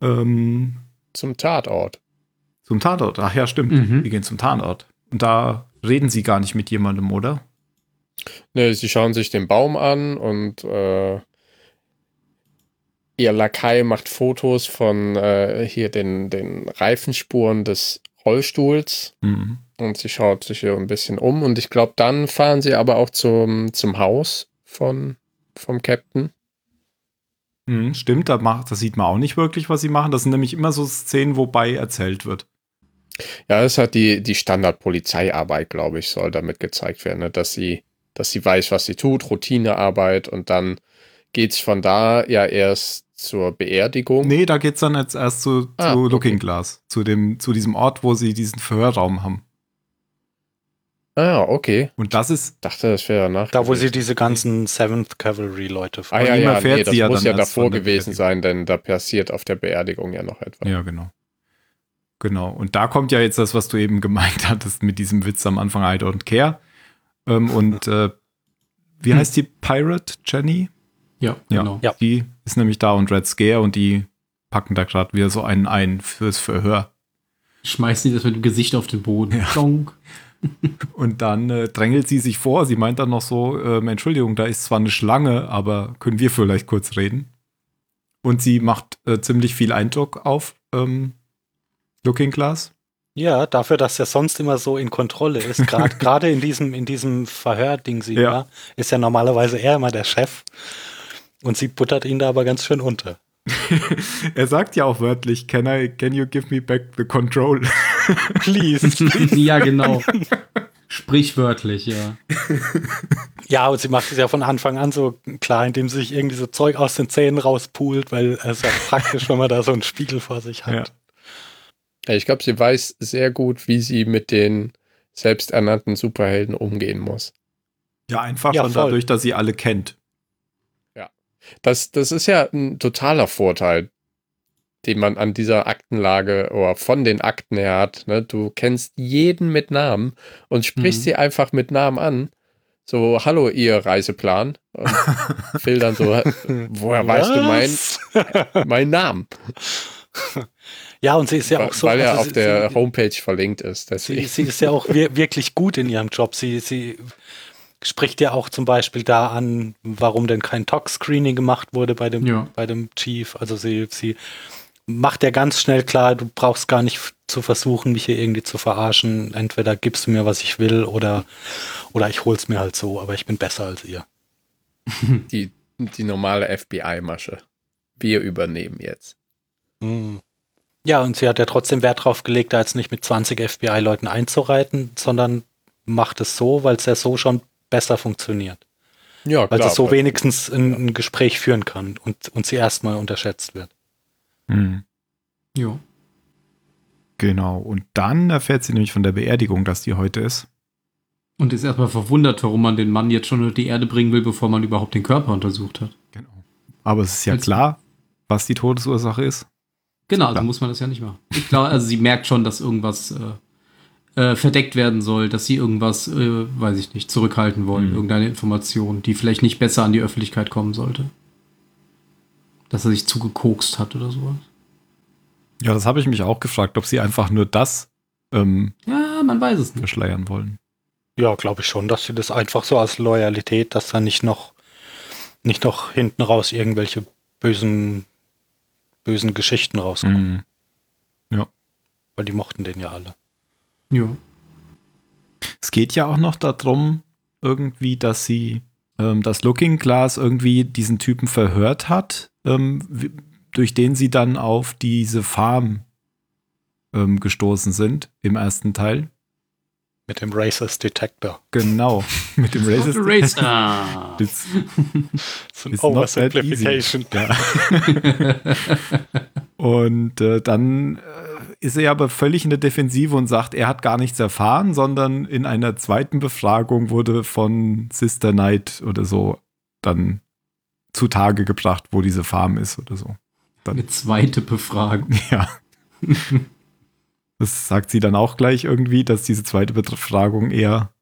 ähm, zum Tatort. Zum Tatort, ach ja, stimmt. Mhm. Die gehen zum Tatort. Und da reden sie gar nicht mit jemandem, oder? Ne, sie schauen sich den Baum an und äh, ihr Lakai macht Fotos von äh, hier den, den Reifenspuren des Rollstuhls mhm. und sie schaut sich hier ein bisschen um und ich glaube, dann fahren sie aber auch zum, zum Haus von, vom Captain. Mhm, stimmt, da, macht, da sieht man auch nicht wirklich, was sie machen. Das sind nämlich immer so Szenen, wobei erzählt wird. Ja, das hat die, die Standard-Polizeiarbeit, glaube ich, soll damit gezeigt werden, ne? dass sie, dass sie weiß, was sie tut, Routinearbeit und dann geht es von da ja erst zur Beerdigung? Nee, da geht es dann jetzt erst zu, ah, zu Looking okay. Glass, zu, dem, zu diesem Ort, wo sie diesen Verhörraum haben. Ah, okay. Und das ist. dachte, das wäre nach. Da, wo sie diese ganzen Seventh Cavalry Leute Ah, ja, ja, nee, das ja muss ja davor gewesen sein, denn da passiert auf der Beerdigung ja noch etwas. Ja, genau. Genau. Und da kommt ja jetzt das, was du eben gemeint hattest mit diesem Witz am Anfang, I don't care. Ähm, und äh, wie hm. heißt die Pirate, Jenny? Ja, genau. Ja, die ist nämlich da und Red Scare und die packen da gerade wieder so einen ein fürs Verhör. Schmeißen die das mit dem Gesicht auf den Boden. Ja. und dann äh, drängelt sie sich vor. Sie meint dann noch so: ähm, Entschuldigung, da ist zwar eine Schlange, aber können wir vielleicht kurz reden? Und sie macht äh, ziemlich viel Eindruck auf ähm, Looking Glass. Ja, dafür, dass er sonst immer so in Kontrolle ist, gerade in diesem, in diesem Verhör-Ding, ja. ja, ist ja normalerweise er immer der Chef. Und sie buttert ihn da aber ganz schön unter. er sagt ja auch wörtlich, can I, can you give me back the control? Please. ja, genau. Sprichwörtlich, ja. Ja, und sie macht es ja von Anfang an so klar, indem sie sich irgendwie so Zeug aus den Zähnen rauspult, weil es ja praktisch, wenn man da so einen Spiegel vor sich hat. Ja, ich glaube, sie weiß sehr gut, wie sie mit den selbsternannten Superhelden umgehen muss. Ja, einfach ja, schon voll. dadurch, dass sie alle kennt. Das, das ist ja ein totaler Vorteil, den man an dieser Aktenlage oder von den Akten her hat. Ne? Du kennst jeden mit Namen und sprichst mhm. sie einfach mit Namen an. So, hallo, ihr Reiseplan. Und Phil dann so, woher weißt du meinen mein Namen? Ja, und sie ist ja auch so. Weil er also auf der sie, Homepage verlinkt ist. Sie, sie, ist ja auch wirklich gut in ihrem Job. Sie, sie spricht ja auch zum Beispiel da an, warum denn kein Tox-Screening gemacht wurde bei dem, ja. bei dem Chief. Also sie, sie macht ja ganz schnell klar, du brauchst gar nicht zu versuchen, mich hier irgendwie zu verarschen. Entweder gibst du mir, was ich will, oder, oder ich hol's mir halt so, aber ich bin besser als ihr. Die, die normale FBI-Masche. Wir übernehmen jetzt. Mhm. Ja, und sie hat ja trotzdem Wert drauf gelegt, da jetzt nicht mit 20 FBI-Leuten einzureiten, sondern macht es so, weil es ja so schon besser funktioniert. Ja, Weil es so wenigstens ein, ein, Gespräch führen kann und, und sie erstmal unterschätzt wird. Mhm. Ja. Genau. Und dann erfährt sie nämlich von der Beerdigung, dass die heute ist. Und ist erstmal verwundert, warum man den Mann jetzt schon unter die Erde bringen will, bevor man überhaupt den Körper untersucht hat. Genau. Aber es ist ja Als klar, was die Todesursache ist. Genau, also muss man das ja nicht machen. Ich glaube, also sie merkt schon, dass irgendwas äh, äh, verdeckt werden soll, dass sie irgendwas, äh, weiß ich nicht, zurückhalten wollen, mhm. irgendeine Information, die vielleicht nicht besser an die Öffentlichkeit kommen sollte. Dass er sich zugekokst hat oder sowas. Ja, das habe ich mich auch gefragt, ob sie einfach nur das ähm, ja, man weiß es nicht. verschleiern wollen. Ja, glaube ich schon, dass sie das einfach so als Loyalität, dass da nicht noch nicht noch hinten raus irgendwelche bösen bösen Geschichten rauskommen. Mhm. Ja. Weil die mochten den ja alle. Ja. Es geht ja auch noch darum, irgendwie, dass sie ähm, das Looking Glass irgendwie diesen Typen verhört hat, ähm, durch den sie dann auf diese Farm ähm, gestoßen sind im ersten Teil. Mit dem Racist Detector. Genau, mit dem Racist Detector. Ah. It's, it's an Oversimplification. Ja. und äh, dann äh, ist er aber völlig in der Defensive und sagt, er hat gar nichts erfahren, sondern in einer zweiten Befragung wurde von Sister Knight oder so dann zutage gebracht, wo diese Farm ist oder so. Dann, Eine zweite Befragung. Ja. Das sagt sie dann auch gleich irgendwie, dass diese zweite Befragung eher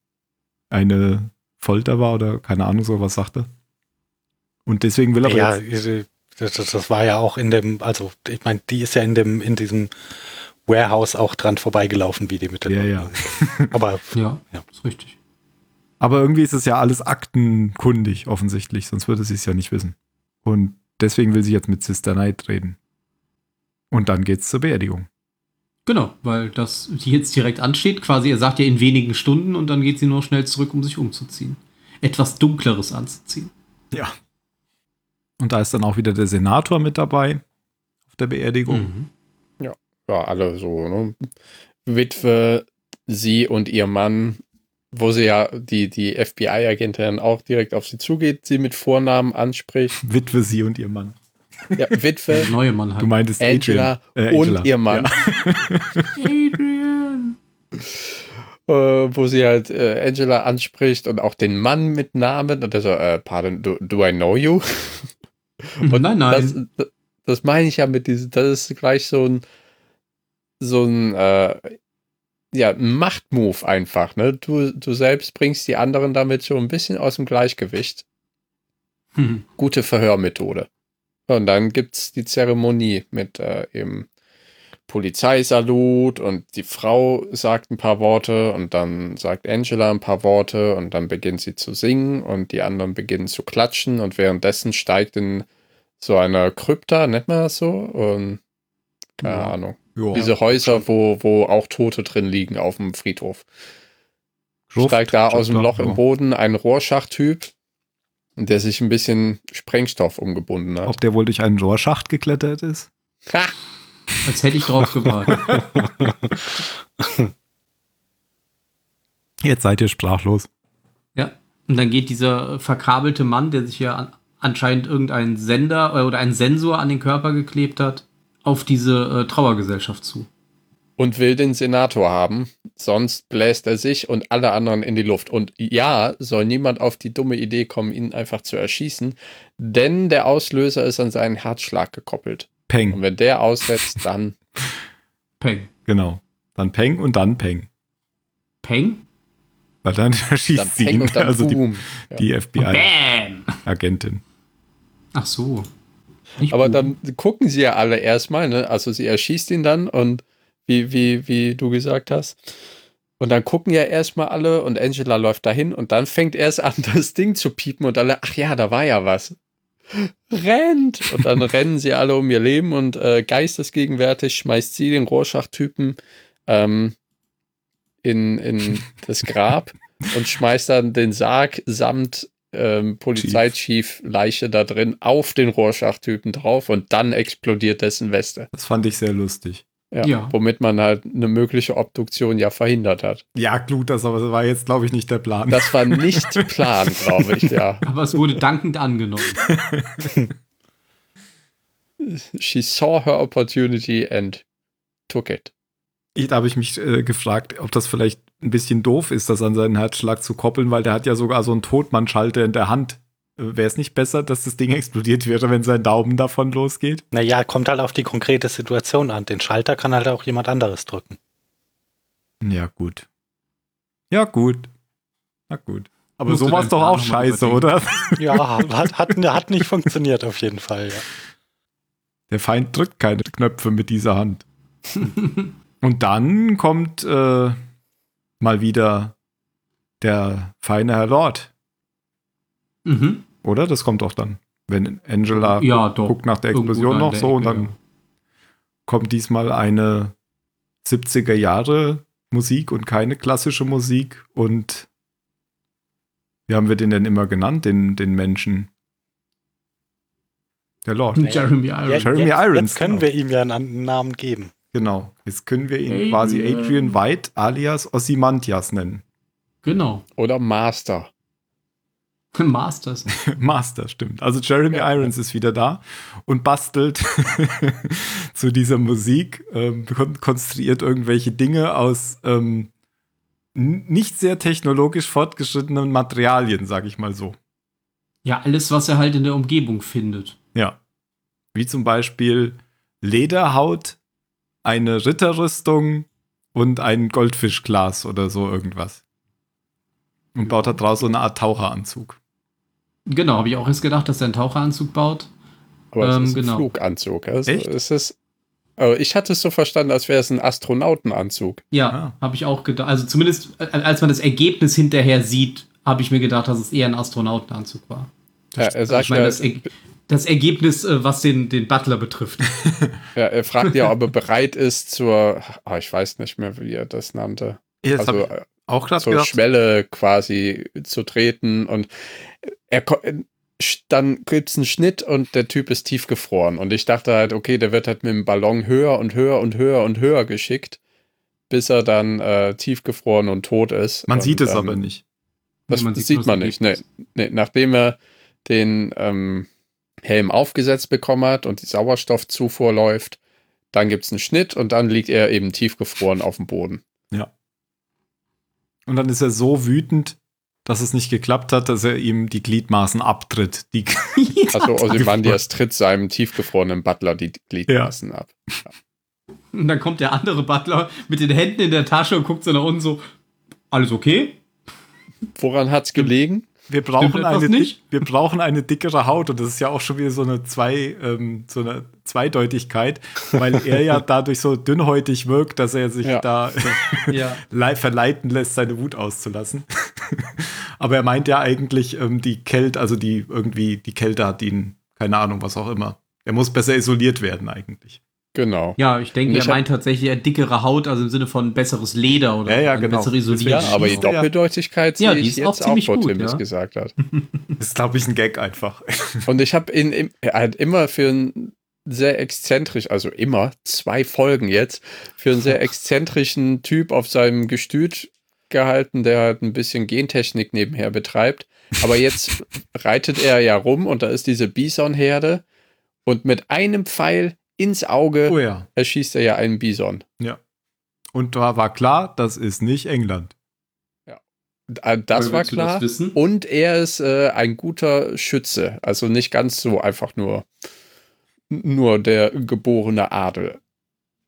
eine Folter war oder keine Ahnung, so was sagte. Und deswegen will er ja, das, das, war ja auch in dem, also ich meine, die ist ja in dem, in diesem Warehouse auch dran vorbeigelaufen, wie die mit der. Ja, ja. Aber ja, ja, ist richtig. Aber irgendwie ist es ja alles aktenkundig, offensichtlich, sonst würde sie es ja nicht wissen. Und deswegen will sie jetzt mit Sister Knight reden. Und dann geht's zur Beerdigung. Genau, weil das jetzt direkt ansteht. Quasi, er sagt ja in wenigen Stunden und dann geht sie nur schnell zurück, um sich umzuziehen. Etwas Dunkleres anzuziehen. Ja. Und da ist dann auch wieder der Senator mit dabei auf der Beerdigung. Mhm. Ja, alle so, ne? Witwe, sie und ihr Mann, wo sie ja die, die FBI-Agentin auch direkt auf sie zugeht, sie mit Vornamen anspricht. Witwe, sie und ihr Mann. Ja, Witwe. neue Mann halt. Du meintest Angela, äh, Angela. und ihr Mann. Ja. Adrian. Äh, wo sie halt äh, Angela anspricht und auch den Mann mit Namen und er so, äh, pardon, do, do I know you? und nein, nein. Das, das meine ich ja mit diesem, das ist gleich so ein, so ein, äh, ja, Machtmove einfach, ne? Du, du selbst bringst die anderen damit so ein bisschen aus dem Gleichgewicht. Hm. Gute Verhörmethode. Und dann gibt es die Zeremonie mit äh, eben Polizeisalut und die Frau sagt ein paar Worte und dann sagt Angela ein paar Worte und dann beginnt sie zu singen und die anderen beginnen zu klatschen und währenddessen steigt in so einer Krypta, nennt man das so? Und, keine ja. Ahnung. Ja. Diese Häuser, wo, wo auch Tote drin liegen auf dem Friedhof. Gruft, steigt da aus dem Loch im Boden ein Rohrschachttyp und der sich ein bisschen Sprengstoff umgebunden hat. Ob der wohl durch einen Rohrschacht geklettert ist? Ha! Als hätte ich drauf gewartet. Jetzt seid ihr sprachlos. Ja, und dann geht dieser verkabelte Mann, der sich ja an, anscheinend irgendeinen Sender äh, oder einen Sensor an den Körper geklebt hat, auf diese äh, Trauergesellschaft zu und will den Senator haben, sonst bläst er sich und alle anderen in die Luft. Und ja, soll niemand auf die dumme Idee kommen, ihn einfach zu erschießen, denn der Auslöser ist an seinen Herzschlag gekoppelt. Peng. Und wenn der aussetzt, dann Peng. Genau. Dann Peng und dann Peng. Peng? Weil dann erschießt dann sie ihn, also die, die FBI-Agentin. Ach so. Nicht Aber boom. dann gucken sie ja alle erstmal, ne? Also sie erschießt ihn dann und wie, wie, wie du gesagt hast. Und dann gucken ja erstmal alle und Angela läuft dahin und dann fängt erst an, das Ding zu piepen und alle, ach ja, da war ja was. Rennt! Und dann rennen sie alle um ihr Leben und äh, geistesgegenwärtig schmeißt sie den Rorschach-Typen ähm, in, in das Grab und schmeißt dann den Sarg samt ähm, Polizeichief Leiche da drin auf den Rorschach-Typen drauf und dann explodiert dessen Weste. Das fand ich sehr lustig. Ja, ja, Womit man halt eine mögliche Obduktion ja verhindert hat. Ja, gut, das war jetzt, glaube ich, nicht der Plan. Das war nicht Plan, glaube ich, ja. Aber es wurde dankend angenommen. She saw her opportunity and took it. Ich, da habe ich mich äh, gefragt, ob das vielleicht ein bisschen doof ist, das an seinen Herzschlag zu koppeln, weil der hat ja sogar so einen Totmannschalter in der Hand. Äh, Wäre es nicht besser, dass das Ding explodiert wäre, wenn sein Daumen davon losgeht? Naja, kommt halt auf die konkrete Situation an. Den Schalter kann halt auch jemand anderes drücken. Ja, gut. Ja, gut. Na gut. Aber so war es doch auch scheiße, oder? Ja, hat, hat, hat nicht funktioniert auf jeden Fall, ja. Der Feind drückt keine Knöpfe mit dieser Hand. Und dann kommt äh, mal wieder der feine Herr Lord. Mhm. Oder? Das kommt doch dann. Wenn Angela ja, guckt, guckt nach der Explosion noch so und dann ja. kommt diesmal eine 70er Jahre Musik und keine klassische Musik. Und wie haben wir den denn immer genannt, den, den Menschen? Der Lord. Jeremy Irons. Jeremy Irons. Jetzt können genau. wir ihm ja einen Namen geben. Genau. Jetzt können wir ihn Adrian. quasi Adrian White alias Ossimantias nennen. Genau. Oder Master. Masters. Master, stimmt. Also Jeremy ja. Irons ist wieder da und bastelt zu dieser Musik, ähm, konstruiert irgendwelche Dinge aus ähm, nicht sehr technologisch fortgeschrittenen Materialien, sag ich mal so. Ja, alles, was er halt in der Umgebung findet. Ja. Wie zum Beispiel Lederhaut eine Ritterrüstung und ein Goldfischglas oder so irgendwas. Und baut da draus so eine Art Taucheranzug. Genau, habe ich auch erst gedacht, dass er einen Taucheranzug baut. Aber es ähm, ist ein genau. Fluganzug. Also Echt? Es ist, also ich hatte es so verstanden, als wäre es ein Astronautenanzug. Ja, ah. habe ich auch gedacht. Also zumindest, äh, als man das Ergebnis hinterher sieht, habe ich mir gedacht, dass es eher ein Astronautenanzug war. Ja, er sagt also ich meine, ja, das Ergebnis, äh, was den, den Butler betrifft. ja, er fragt ja, ob er bereit ist zur, oh, ich weiß nicht mehr, wie er das nannte. Ja, das also auch zur gedacht. Schwelle quasi zu treten und er dann gibt es einen Schnitt und der Typ ist tiefgefroren. Und ich dachte halt, okay, der wird halt mit dem Ballon höher und höher und höher und höher geschickt, bis er dann äh, tiefgefroren und tot ist. Man und, sieht es ähm, aber nicht. Das, nee, man sieht, sieht man nicht. Nee, nee, nachdem er den ähm, Helm aufgesetzt bekommen hat und die Sauerstoffzufuhr läuft. Dann gibt es einen Schnitt und dann liegt er eben tiefgefroren auf dem Boden. Ja. Und dann ist er so wütend, dass es nicht geklappt hat, dass er ihm die Gliedmaßen abtritt. Die also Ozymandias tritt seinem tiefgefrorenen Butler die Gliedmaßen ja. ab. Ja. Und dann kommt der andere Butler mit den Händen in der Tasche und guckt so nach unten so, alles okay? Woran hat es gelegen? Wir brauchen, eine, dick, wir brauchen eine dickere Haut und das ist ja auch schon wieder so eine, zwei, ähm, so eine Zweideutigkeit, weil er ja dadurch so dünnhäutig wirkt, dass er sich ja. da ja. verleiten lässt, seine Wut auszulassen. Aber er meint ja eigentlich, ähm, die Kälte, also die irgendwie, die Kälte hat ihn, keine Ahnung, was auch immer. Er muss besser isoliert werden eigentlich. Genau. Ja, ich denke, er meint tatsächlich eher dickere Haut, also im Sinne von besseres Leder oder ja, ja, genau. bessere Isolierung. Ja, aber die Doppeldeutigkeit ja, sehe ich jetzt auch, auch gut, Tim ja. gesagt hat. Das ist, glaube ich, ein Gag einfach. Und ich habe ihn halt immer für einen sehr exzentrisch, also immer zwei Folgen jetzt, für einen sehr exzentrischen Typ auf seinem Gestüt gehalten, der halt ein bisschen Gentechnik nebenher betreibt. Aber jetzt reitet er ja rum und da ist diese Bison-Herde und mit einem Pfeil ins Auge oh ja. erschießt er ja einen Bison. Ja. Und da war klar, das ist nicht England. Ja. Das war klar. Das und er ist äh, ein guter Schütze. Also nicht ganz so einfach nur, nur der geborene Adel.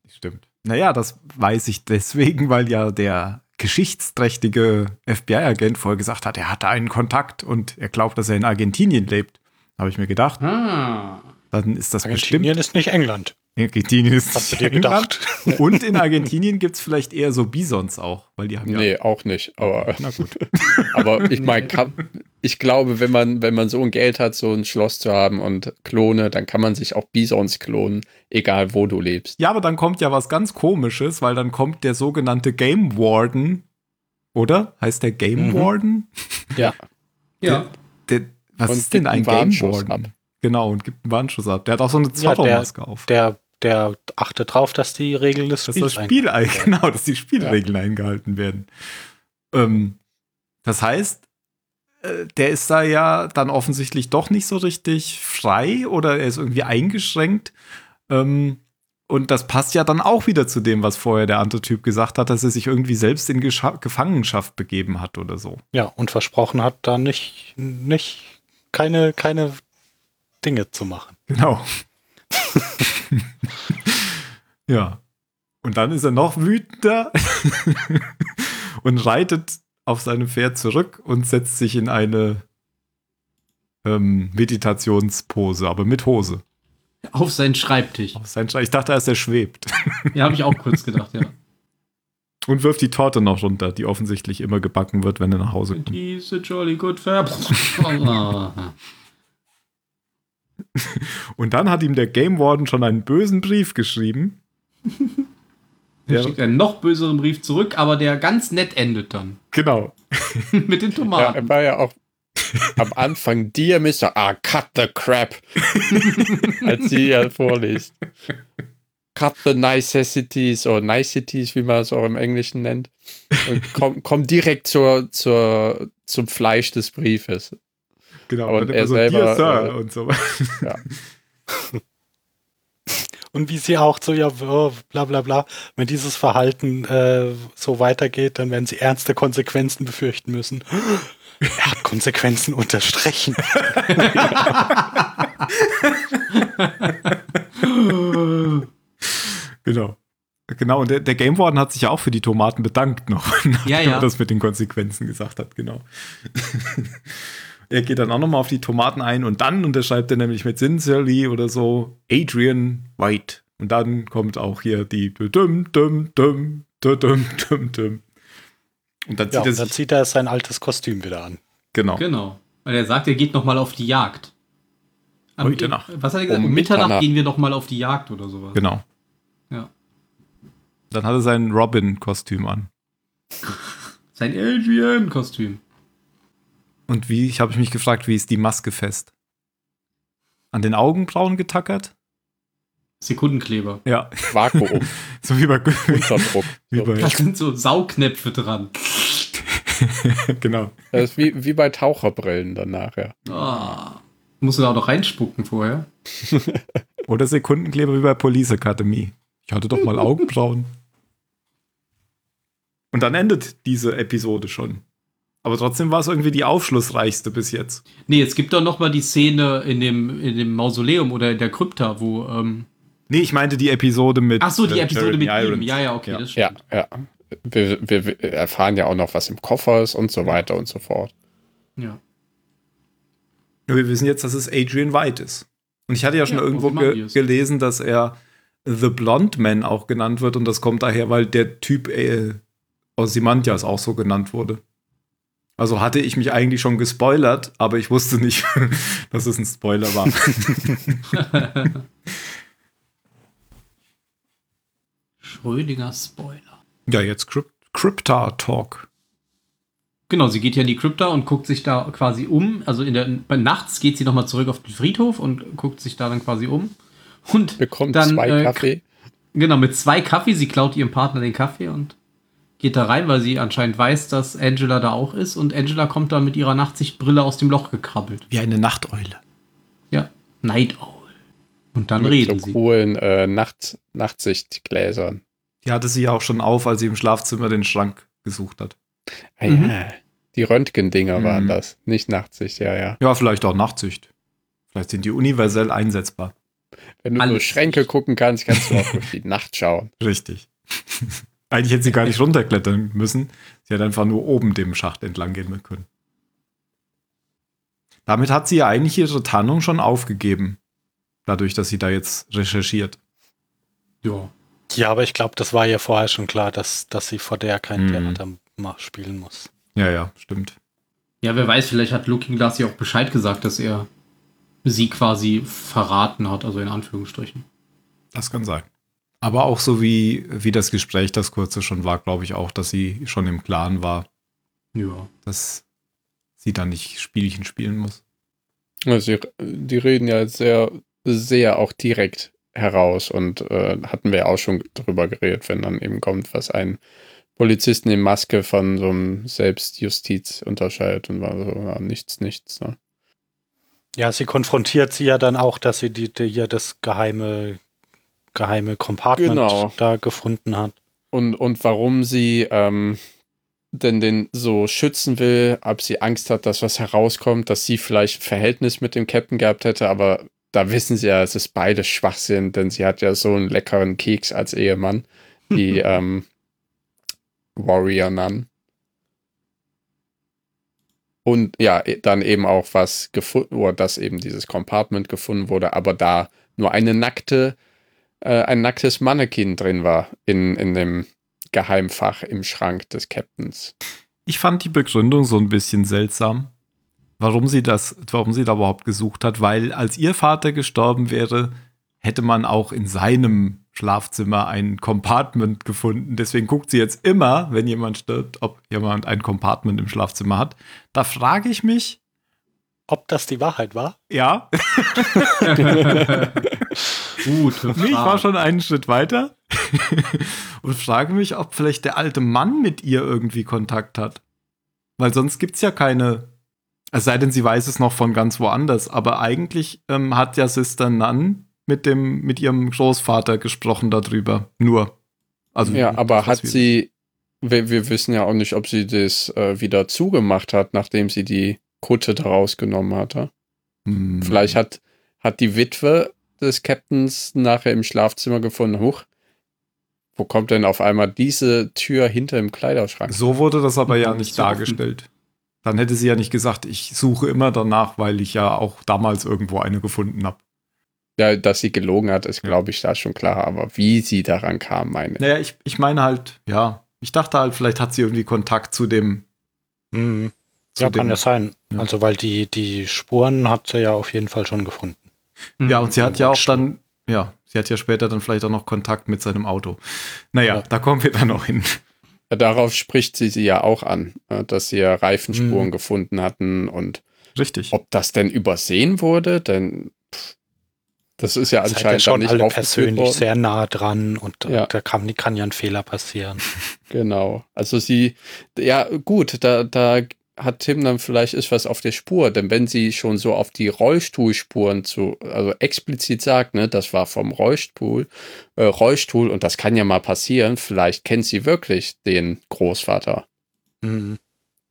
Stimmt. Naja, das weiß ich deswegen, weil ja der geschichtsträchtige FBI-Agent vorher gesagt hat, er hatte einen Kontakt und er glaubt, dass er in Argentinien lebt. Habe ich mir gedacht. Ah dann ist das Argentinien bestimmt. ist nicht England. Argentinien ist Hast du dir England. gedacht? Und in Argentinien gibt es vielleicht eher so Bisons auch, weil die haben ja. Nee, auch nicht. Aber, Na gut. aber ich meine, ich glaube, wenn man, wenn man so ein Geld hat, so ein Schloss zu haben und Klone, dann kann man sich auch Bisons klonen, egal wo du lebst. Ja, aber dann kommt ja was ganz komisches, weil dann kommt der sogenannte Game Warden, oder? Heißt der Game mhm. Warden? Ja. ja. Der, der, was und ist denn ein Game Warden? Genau, und gibt einen Warnschuss ab. Der hat auch so eine Zaubermaske ja, auf. Der, der achtet drauf, dass die Regeln des Spiels das Spiel Genau, dass die Spielregeln ja. eingehalten werden. Ähm, das heißt, äh, der ist da ja dann offensichtlich doch nicht so richtig frei oder er ist irgendwie eingeschränkt. Ähm, und das passt ja dann auch wieder zu dem, was vorher der andere Typ gesagt hat, dass er sich irgendwie selbst in Gescha Gefangenschaft begeben hat oder so. Ja, und versprochen hat, da nicht, nicht keine, keine Dinge zu machen. Genau. ja. Und dann ist er noch wütender und reitet auf seinem Pferd zurück und setzt sich in eine ähm, Meditationspose, aber mit Hose. Auf seinen Schreibtisch. Auf seinen Schreibtisch. Ich dachte, dass er schwebt. Ja, habe ich auch kurz gedacht, ja. Und wirft die Torte noch runter, die offensichtlich immer gebacken wird, wenn er nach Hause kommt. Diese Jolly Good Fair. Und dann hat ihm der Game Warden schon einen bösen Brief geschrieben. Er schickt einen noch böseren Brief zurück, aber der ganz nett endet dann. Genau. Mit den Tomaten. Ja, er war ja auch am Anfang Dear Mr. Ah, cut the crap. Als sie ja vorliest. Cut the necessities oder niceties, wie man es auch im Englischen nennt. Und komm, komm direkt zur, zur, zum Fleisch des Briefes. Genau, und er so, selber. Sir, äh, und so. Ja. Und wie sie auch so, ja, bla bla bla, wenn dieses Verhalten äh, so weitergeht, dann werden sie ernste Konsequenzen befürchten müssen. Er hat Konsequenzen unterstrichen. genau. Genau, und der, der Game Warden hat sich ja auch für die Tomaten bedankt noch, nachdem ja, ja. er das mit den Konsequenzen gesagt hat, genau. Er geht dann auch nochmal auf die Tomaten ein und dann unterschreibt er nämlich mit Sincerely oder so Adrian White. Und dann kommt auch hier die düm, düm, düm, düm, düm, düm. Und dann, zieht, ja, er und dann zieht er sein altes Kostüm wieder an. Genau. Genau. Weil er sagt, er geht nochmal auf die Jagd. Am Heute Nacht. Was hat er gesagt? Um Mitternacht, Mitternacht gehen wir nochmal auf die Jagd oder sowas. Genau. Ja. Dann hat er sein Robin-Kostüm an. sein Adrian-Kostüm. Und wie, ich habe mich gefragt, wie ist die Maske fest? An den Augenbrauen getackert? Sekundenkleber. Ja. Vakuum. so wie bei Unterdruck. Wie bei da sind so Saugknöpfe dran. genau. Das ist wie, wie bei Taucherbrillen danach, ja. Oh. Musst du da auch noch reinspucken vorher? Oder Sekundenkleber wie bei Police Academy. Ich hatte doch mal Augenbrauen. Und dann endet diese Episode schon. Aber trotzdem war es irgendwie die aufschlussreichste bis jetzt. Nee, es gibt doch noch mal die Szene in dem, in dem Mausoleum oder in der Krypta, wo. Ähm nee, ich meinte die Episode mit. Ach so, die äh, Episode mit ihm. Ja, ja, okay, ja. das stimmt. Ja, ja. Wir, wir, wir, erfahren ja auch noch, was im Koffer ist und so weiter und so fort. Ja. Wir wissen jetzt, dass es Adrian White ist. Und ich hatte ja schon ja, irgendwo ge gelesen, dass er The Blonde Man auch genannt wird. Und das kommt daher, weil der Typ äh, Ozymandias auch so genannt wurde. Also hatte ich mich eigentlich schon gespoilert, aber ich wusste nicht, dass es ein Spoiler war. Schrödinger Spoiler. Ja, jetzt Crypt Crypta Talk. Genau, sie geht ja in die Krypta und guckt sich da quasi um. Also in der bei nachts geht sie nochmal zurück auf den Friedhof und guckt sich da dann quasi um. Und bekommt dann, zwei äh, Kaffee. Genau, mit zwei Kaffee. Sie klaut ihrem Partner den Kaffee und geht da rein, weil sie anscheinend weiß, dass Angela da auch ist. Und Angela kommt da mit ihrer Nachtsichtbrille aus dem Loch gekrabbelt. Wie eine Nachteule. Ja, Night Owl. Und dann mit reden so sie. coolen äh, Nacht Nachtsichtgläsern. Die hatte sie ja auch schon auf, als sie im Schlafzimmer den Schrank gesucht hat. Ah, mhm. ja. Die Röntgendinger mhm. waren das, nicht Nachtsicht, ja, ja. Ja, vielleicht auch Nachtsicht. Vielleicht sind die universell einsetzbar. Wenn du Alles durch Schränke gucken kannst, kannst du auch durch die Nacht schauen. Richtig. Eigentlich hätte sie gar nicht runterklettern müssen. Sie hätte einfach nur oben dem Schacht entlang gehen können. Damit hat sie ja eigentlich ihre Tarnung schon aufgegeben. Dadurch, dass sie da jetzt recherchiert. Ja. Ja, aber ich glaube, das war ja vorher schon klar, dass, dass sie vor der kein mhm. Theater spielen muss. Ja, ja, stimmt. Ja, wer weiß, vielleicht hat Looking Glass ja auch Bescheid gesagt, dass er sie quasi verraten hat, also in Anführungsstrichen. Das kann sein. Aber auch so wie, wie das Gespräch, das kurze schon war, glaube ich auch, dass sie schon im Klaren war, ja. dass sie da nicht Spielchen spielen muss. Also, die reden ja sehr, sehr auch direkt heraus und äh, hatten wir auch schon drüber geredet, wenn dann eben kommt, was ein Polizisten in Maske von so einem Selbstjustiz unterscheidet und war so, ja, nichts, nichts. Ne? Ja, sie konfrontiert sie ja dann auch, dass sie die, die hier das geheime, geheime Compartment genau. da gefunden hat. Und, und warum sie ähm, denn den so schützen will, ob sie Angst hat, dass was herauskommt, dass sie vielleicht ein Verhältnis mit dem Captain gehabt hätte, aber da wissen sie ja, es ist beides Schwachsinn, denn sie hat ja so einen leckeren Keks als Ehemann, die ähm, Warrior Nun. Und ja, dann eben auch was gefunden, oder dass eben dieses Compartment gefunden wurde, aber da nur eine nackte, äh, ein nacktes Mannequin drin war in, in dem Geheimfach im Schrank des Captains. Ich fand die Begründung so ein bisschen seltsam warum sie das, warum sie da überhaupt gesucht hat, weil als ihr Vater gestorben wäre, hätte man auch in seinem Schlafzimmer ein Compartment gefunden. Deswegen guckt sie jetzt immer, wenn jemand stirbt, ob jemand ein Compartment im Schlafzimmer hat. Da frage ich mich, ob das die Wahrheit war? Ja. Gut. ich war schon einen Schritt weiter und frage mich, ob vielleicht der alte Mann mit ihr irgendwie Kontakt hat. Weil sonst gibt es ja keine es sei denn, sie weiß es noch von ganz woanders. Aber eigentlich ähm, hat ja Sister Nun mit, dem, mit ihrem Großvater gesprochen darüber. Nur. Also, ja, aber hat sie, wir, wir, wissen ja auch nicht, ob sie das äh, wieder zugemacht hat, nachdem sie die Kutte daraus genommen hatte. Hm. Vielleicht hat, hat die Witwe des Captains nachher im Schlafzimmer gefunden, huch, wo kommt denn auf einmal diese Tür hinter dem Kleiderschrank? So wurde das aber ja nicht dargestellt. Dann hätte sie ja nicht gesagt, ich suche immer danach, weil ich ja auch damals irgendwo eine gefunden habe. Ja, dass sie gelogen hat, ist, glaube ich, da schon klar. Aber wie sie daran kam, meine. Naja, ich, ich meine halt, ja, ich dachte halt, vielleicht hat sie irgendwie Kontakt zu dem. Mhm. Ja, kann ja sein. Ja. Also, weil die, die Spuren hat sie ja auf jeden Fall schon gefunden. Ja, und sie hat ja auch dann, ja, sie hat ja später dann vielleicht auch noch Kontakt mit seinem Auto. Naja, ja. da kommen wir dann noch hin. Darauf spricht sie sie ja auch an, äh, dass sie ja Reifenspuren mhm. gefunden hatten und Richtig. ob das denn übersehen wurde, denn pff, das ist ja das anscheinend schon nicht alle persönlich worden. sehr nah dran und ja. da kann, kann ja ein Fehler passieren. Genau. Also sie, ja gut, da, da hat Tim dann vielleicht ist was auf der Spur, denn wenn sie schon so auf die Rollstuhlspuren zu, also explizit sagt, ne, das war vom Rollstuhl, äh, Rollstuhl und das kann ja mal passieren, vielleicht kennt sie wirklich den Großvater mhm.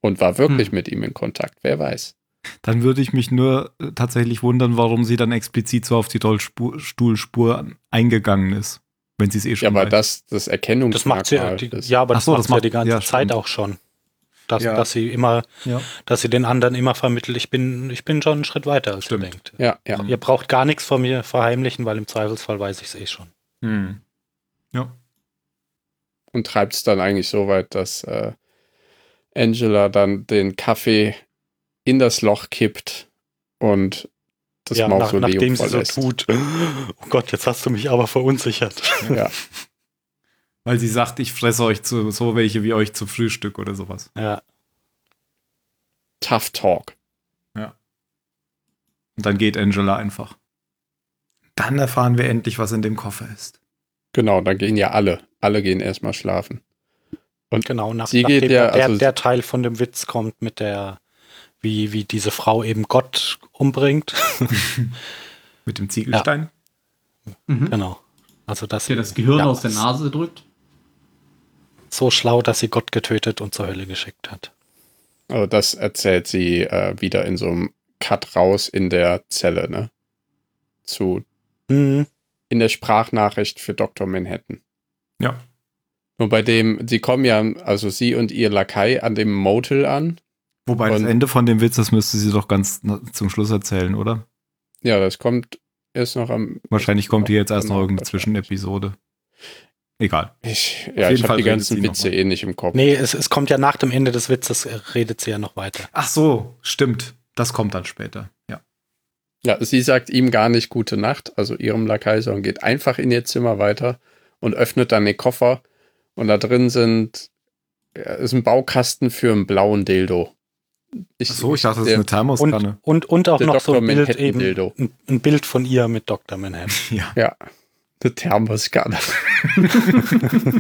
und war wirklich mhm. mit ihm in Kontakt, wer weiß. Dann würde ich mich nur äh, tatsächlich wundern, warum sie dann explizit so auf die Rollstuhlspur eingegangen ist. Wenn sie es eh schon Ja, aber das, das Erkennungsmerkmal. Das macht sie, die, ja, aber das, so, macht das macht sie ja die ganze ja, Zeit auch schon. Dass, ja. dass sie immer, ja. dass sie den anderen immer vermittelt, ich bin, ich bin schon einen Schritt weiter, als Stimmt. ihr denkt. Ja, ja. Ihr braucht gar nichts von mir verheimlichen, weil im Zweifelsfall weiß ich es eh schon. Hm. Ja. Und treibt es dann eigentlich so weit, dass äh, Angela dann den Kaffee in das Loch kippt und das ja, Mausoleum nach, nachdem verlässt. sie so tut, oh Gott, jetzt hast du mich aber verunsichert. Ja. Weil sie sagt, ich fresse euch zu, so welche wie euch zu Frühstück oder sowas. Ja. Tough Talk. Ja. Und dann geht Angela einfach. Dann erfahren wir endlich, was in dem Koffer ist. Genau, dann gehen ja alle. Alle gehen erstmal schlafen. Und genau, nach, sie geht ja, der, also der Teil von dem Witz kommt mit der, wie, wie diese Frau eben Gott umbringt. mit dem Ziegelstein. Ja. Mhm. Genau. Also, dass sie das Gehirn ja, aus der Nase drückt so schlau, dass sie Gott getötet und zur Hölle geschickt hat. Also das erzählt sie äh, wieder in so einem Cut raus in der Zelle, ne? Zu mhm. in der Sprachnachricht für Dr. Manhattan. Ja. Und bei dem, sie kommen ja, also sie und ihr Lakai an dem Motel an. Wobei das Ende von dem Witz, das müsste sie doch ganz zum Schluss erzählen, oder? Ja, das kommt erst noch am. Wahrscheinlich kommt hier jetzt erst noch irgendeine Zwischenepisode. Egal. Ich, ja, ich habe die ganzen Witze eh nicht im Kopf. Nee, es, es kommt ja nach dem Ende des Witzes, äh, redet sie ja noch weiter. Ach so, stimmt. Das kommt dann später, ja. Ja, sie sagt ihm gar nicht gute Nacht, also ihrem Lakai, sondern geht einfach in ihr Zimmer weiter und öffnet dann den Koffer. Und da drin sind, ja, ist ein Baukasten für einen blauen Dildo. Ich, Ach so, ich dachte, das ist eine Thermoskanne. Und, und, und auch noch Dr. so ein Bild, eben, ein, ein, Bild von ihr mit Dr. Manhattan. ja. ja. Eine Thermoskanne.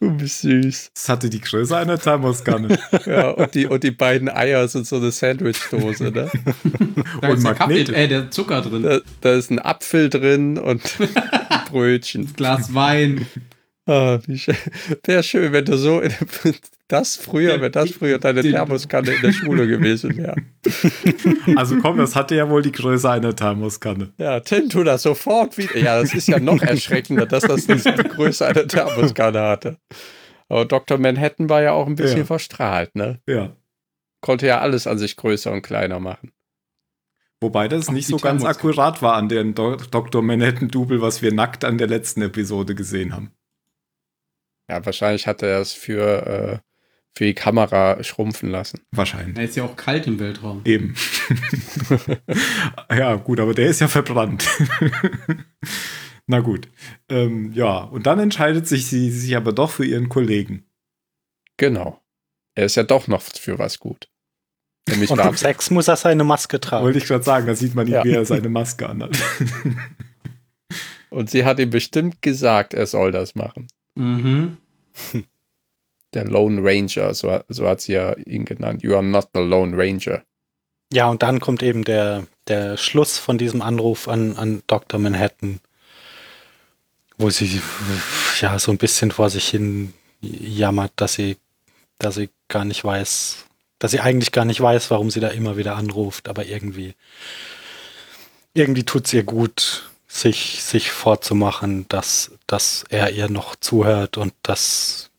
Du bist süß. Das hatte die Größe einer Thermoskanne. ja, und die, und die beiden Eier sind so eine Sandwichdose, ne? da und ist der, Kaffee, äh, der Zucker drin. Da, da, ist ein Apfel drin und ein Brötchen. Glas Wein. Ah, Wäre schön, wenn du so in, das früher, wenn das früher deine Thermoskanne in der Schule gewesen wäre. Also komm, das hatte ja wohl die Größe einer Thermoskanne. Ja, Tim, tu das sofort wieder. Ja, das ist ja noch erschreckender, dass das die Größe einer Thermoskanne hatte. Aber Dr. Manhattan war ja auch ein bisschen ja. verstrahlt, ne? Ja. Konnte ja alles an sich größer und kleiner machen. Wobei das Ach, nicht so ganz akkurat war an dem Dr. Manhattan-Double, was wir nackt an der letzten Episode gesehen haben. Ja, wahrscheinlich hat er es für, äh, für die Kamera schrumpfen lassen. Wahrscheinlich. Er ist ja auch kalt im Weltraum. Eben. ja, gut, aber der ist ja verbrannt. Na gut. Ähm, ja, und dann entscheidet sich sie sich aber doch für ihren Kollegen. Genau. Er ist ja doch noch für was gut. Nämlich und beim Sex muss er seine Maske tragen. Wollte ich gerade sagen, da sieht man nicht, ja. wie er seine Maske anhat. und sie hat ihm bestimmt gesagt, er soll das machen. Mhm. Der Lone Ranger, so, so hat sie ja ihn genannt. You are not the Lone Ranger. Ja, und dann kommt eben der, der Schluss von diesem Anruf an, an Dr. Manhattan, wo sie ja so ein bisschen vor sich hin jammert, dass sie, dass sie gar nicht weiß, dass sie eigentlich gar nicht weiß, warum sie da immer wieder anruft, aber irgendwie, irgendwie tut es ihr gut, sich, sich vorzumachen, dass, dass er ihr noch zuhört und dass,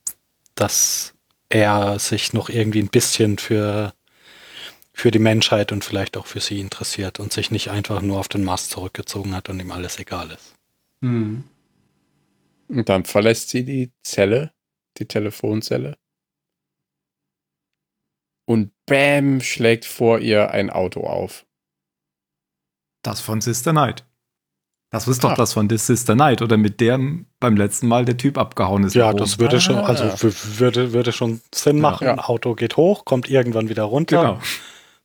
dass er sich noch irgendwie ein bisschen für, für die Menschheit und vielleicht auch für sie interessiert und sich nicht einfach nur auf den Mars zurückgezogen hat und ihm alles egal ist. Mhm. Und dann verlässt sie die Zelle, die Telefonzelle. Und bam, schlägt vor ihr ein Auto auf. Das von Sister Knight. Das ist doch ah. das von This Sister Night oder mit dem beim letzten Mal der Typ abgehauen ist. Ja, das würde ah. schon, also würde, würde schon Sinn machen. Ja. Auto geht hoch, kommt irgendwann wieder runter. Genau.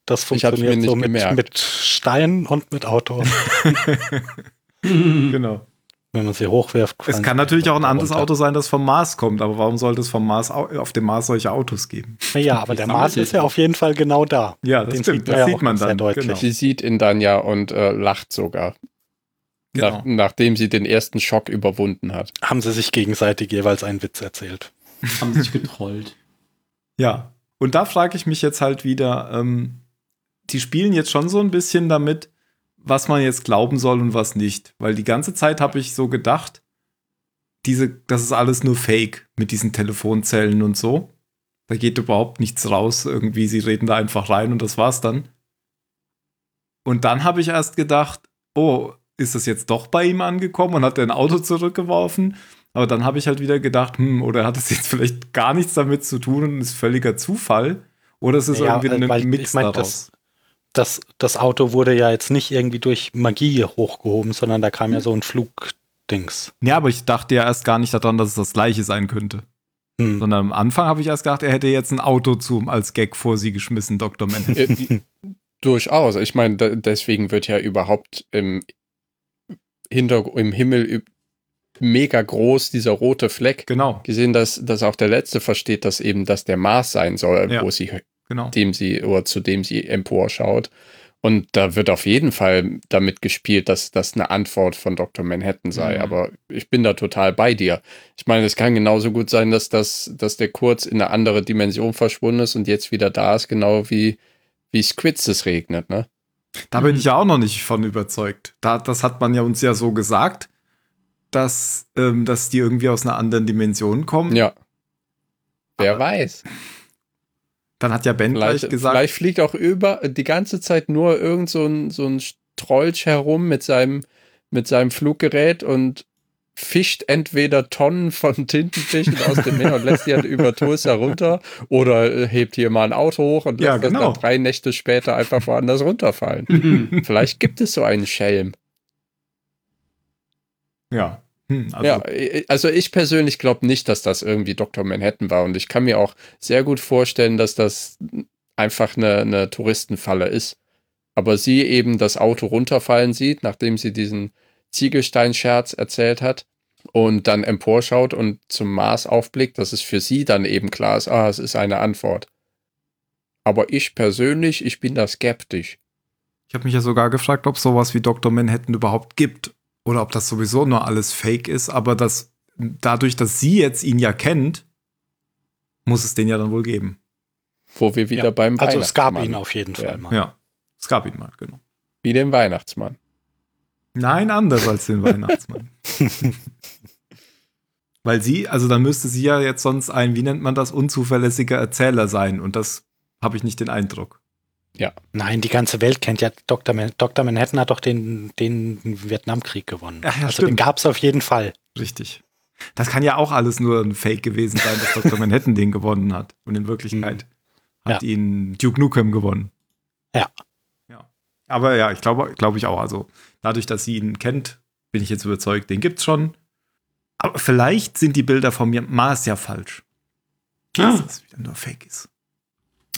Das funktioniert so mit, mit Stein und mit Auto. genau. Wenn man sie hochwirft. Es kann natürlich auch ein anderes runter. Auto sein, das vom Mars kommt, aber warum sollte es vom Mars auf dem Mars solche Autos geben? Ja, aber der Mars ist ja auf jeden Fall genau da. Ja, das Den stimmt, das sieht man dann. Deutlich. Genau. Sie sieht ihn dann ja und äh, lacht sogar. Genau. Nach, nachdem sie den ersten Schock überwunden hat. Haben sie sich gegenseitig jeweils einen Witz erzählt. Haben sich getrollt. Ja. Und da frage ich mich jetzt halt wieder, ähm, die spielen jetzt schon so ein bisschen damit, was man jetzt glauben soll und was nicht. Weil die ganze Zeit habe ich so gedacht, diese, das ist alles nur Fake mit diesen Telefonzellen und so. Da geht überhaupt nichts raus. Irgendwie, sie reden da einfach rein und das war's dann. Und dann habe ich erst gedacht, oh, ist das jetzt doch bei ihm angekommen und hat er ein Auto zurückgeworfen. Aber dann habe ich halt wieder gedacht, hm, oder hat es jetzt vielleicht gar nichts damit zu tun und ist völliger Zufall? Oder ist es ja, irgendwie ein Mix ich mein, daraus? Das, das, das, Auto wurde ja jetzt nicht irgendwie durch Magie hochgehoben, sondern da kam ja so ein Flugdings. Ja, aber ich dachte ja erst gar nicht daran, dass es das gleiche sein könnte. Hm. Sondern am Anfang habe ich erst gedacht, er hätte jetzt ein Auto zu, als Gag vor sie geschmissen, Dr. Manhattan. Äh, durchaus. Ich meine, deswegen wird ja überhaupt im hinter, im Himmel mega groß, dieser rote Fleck. Genau. Gesehen, dass, dass auch der Letzte versteht, dass eben das der Mars sein soll, ja, wo sie, genau. dem sie, oder zu dem sie emporschaut. Und da wird auf jeden Fall damit gespielt, dass das eine Antwort von Dr. Manhattan sei. Mhm. Aber ich bin da total bei dir. Ich meine, es kann genauso gut sein, dass, das, dass der kurz in eine andere Dimension verschwunden ist und jetzt wieder da ist, genau wie, wie Squids es regnet, ne? Da bin ich ja auch noch nicht von überzeugt. Da, das hat man ja uns ja so gesagt, dass, ähm, dass die irgendwie aus einer anderen Dimension kommen. Ja. Wer Aber weiß. Dann hat ja Ben vielleicht, gleich gesagt. Vielleicht fliegt auch über die ganze Zeit nur irgend so ein, so ein Strolch herum mit seinem, mit seinem Fluggerät und fischt entweder Tonnen von Tintenfischen aus dem Meer und lässt die halt über Tulsa runter oder hebt hier mal ein Auto hoch und ja, lässt genau. das dann drei Nächte später einfach woanders runterfallen. Vielleicht gibt es so einen Schelm. Ja. Hm, also. Ja, also ich persönlich glaube nicht, dass das irgendwie Dr. Manhattan war und ich kann mir auch sehr gut vorstellen, dass das einfach eine, eine Touristenfalle ist. aber sie eben das Auto runterfallen sieht, nachdem sie diesen Ziegelsteinscherz erzählt hat und dann emporschaut und zum Mars aufblickt, dass es für sie dann eben klar ist, ah, es ist eine Antwort. Aber ich persönlich, ich bin da skeptisch. Ich habe mich ja sogar gefragt, ob sowas wie Dr. Manhattan überhaupt gibt oder ob das sowieso nur alles Fake ist, aber dass dadurch, dass sie jetzt ihn ja kennt, muss es den ja dann wohl geben. Wo wir wieder ja, beim Also es gab ihn auf jeden Fall mal. Ja, es gab ihn mal, genau. Wie den Weihnachtsmann. Nein, anders als den Weihnachtsmann. Weil sie, also dann müsste sie ja jetzt sonst ein, wie nennt man das, unzuverlässiger Erzähler sein. Und das habe ich nicht den Eindruck. Ja. Nein, die ganze Welt kennt ja Dr. Man Dr. Manhattan hat doch den, den Vietnamkrieg gewonnen. Ja, ja, also stimmt. den gab es auf jeden Fall. Richtig. Das kann ja auch alles nur ein Fake gewesen sein, dass Dr. Manhattan den gewonnen hat. Und in Wirklichkeit mhm. hat ja. ihn Duke Nukem gewonnen. Ja. Ja. Aber ja, ich glaube, glaube ich auch. Also dadurch, dass sie ihn kennt, bin ich jetzt überzeugt, den gibt's schon. Aber vielleicht sind die Bilder von mir Mars ja falsch. Ah. Dass es wieder nur Fake ist.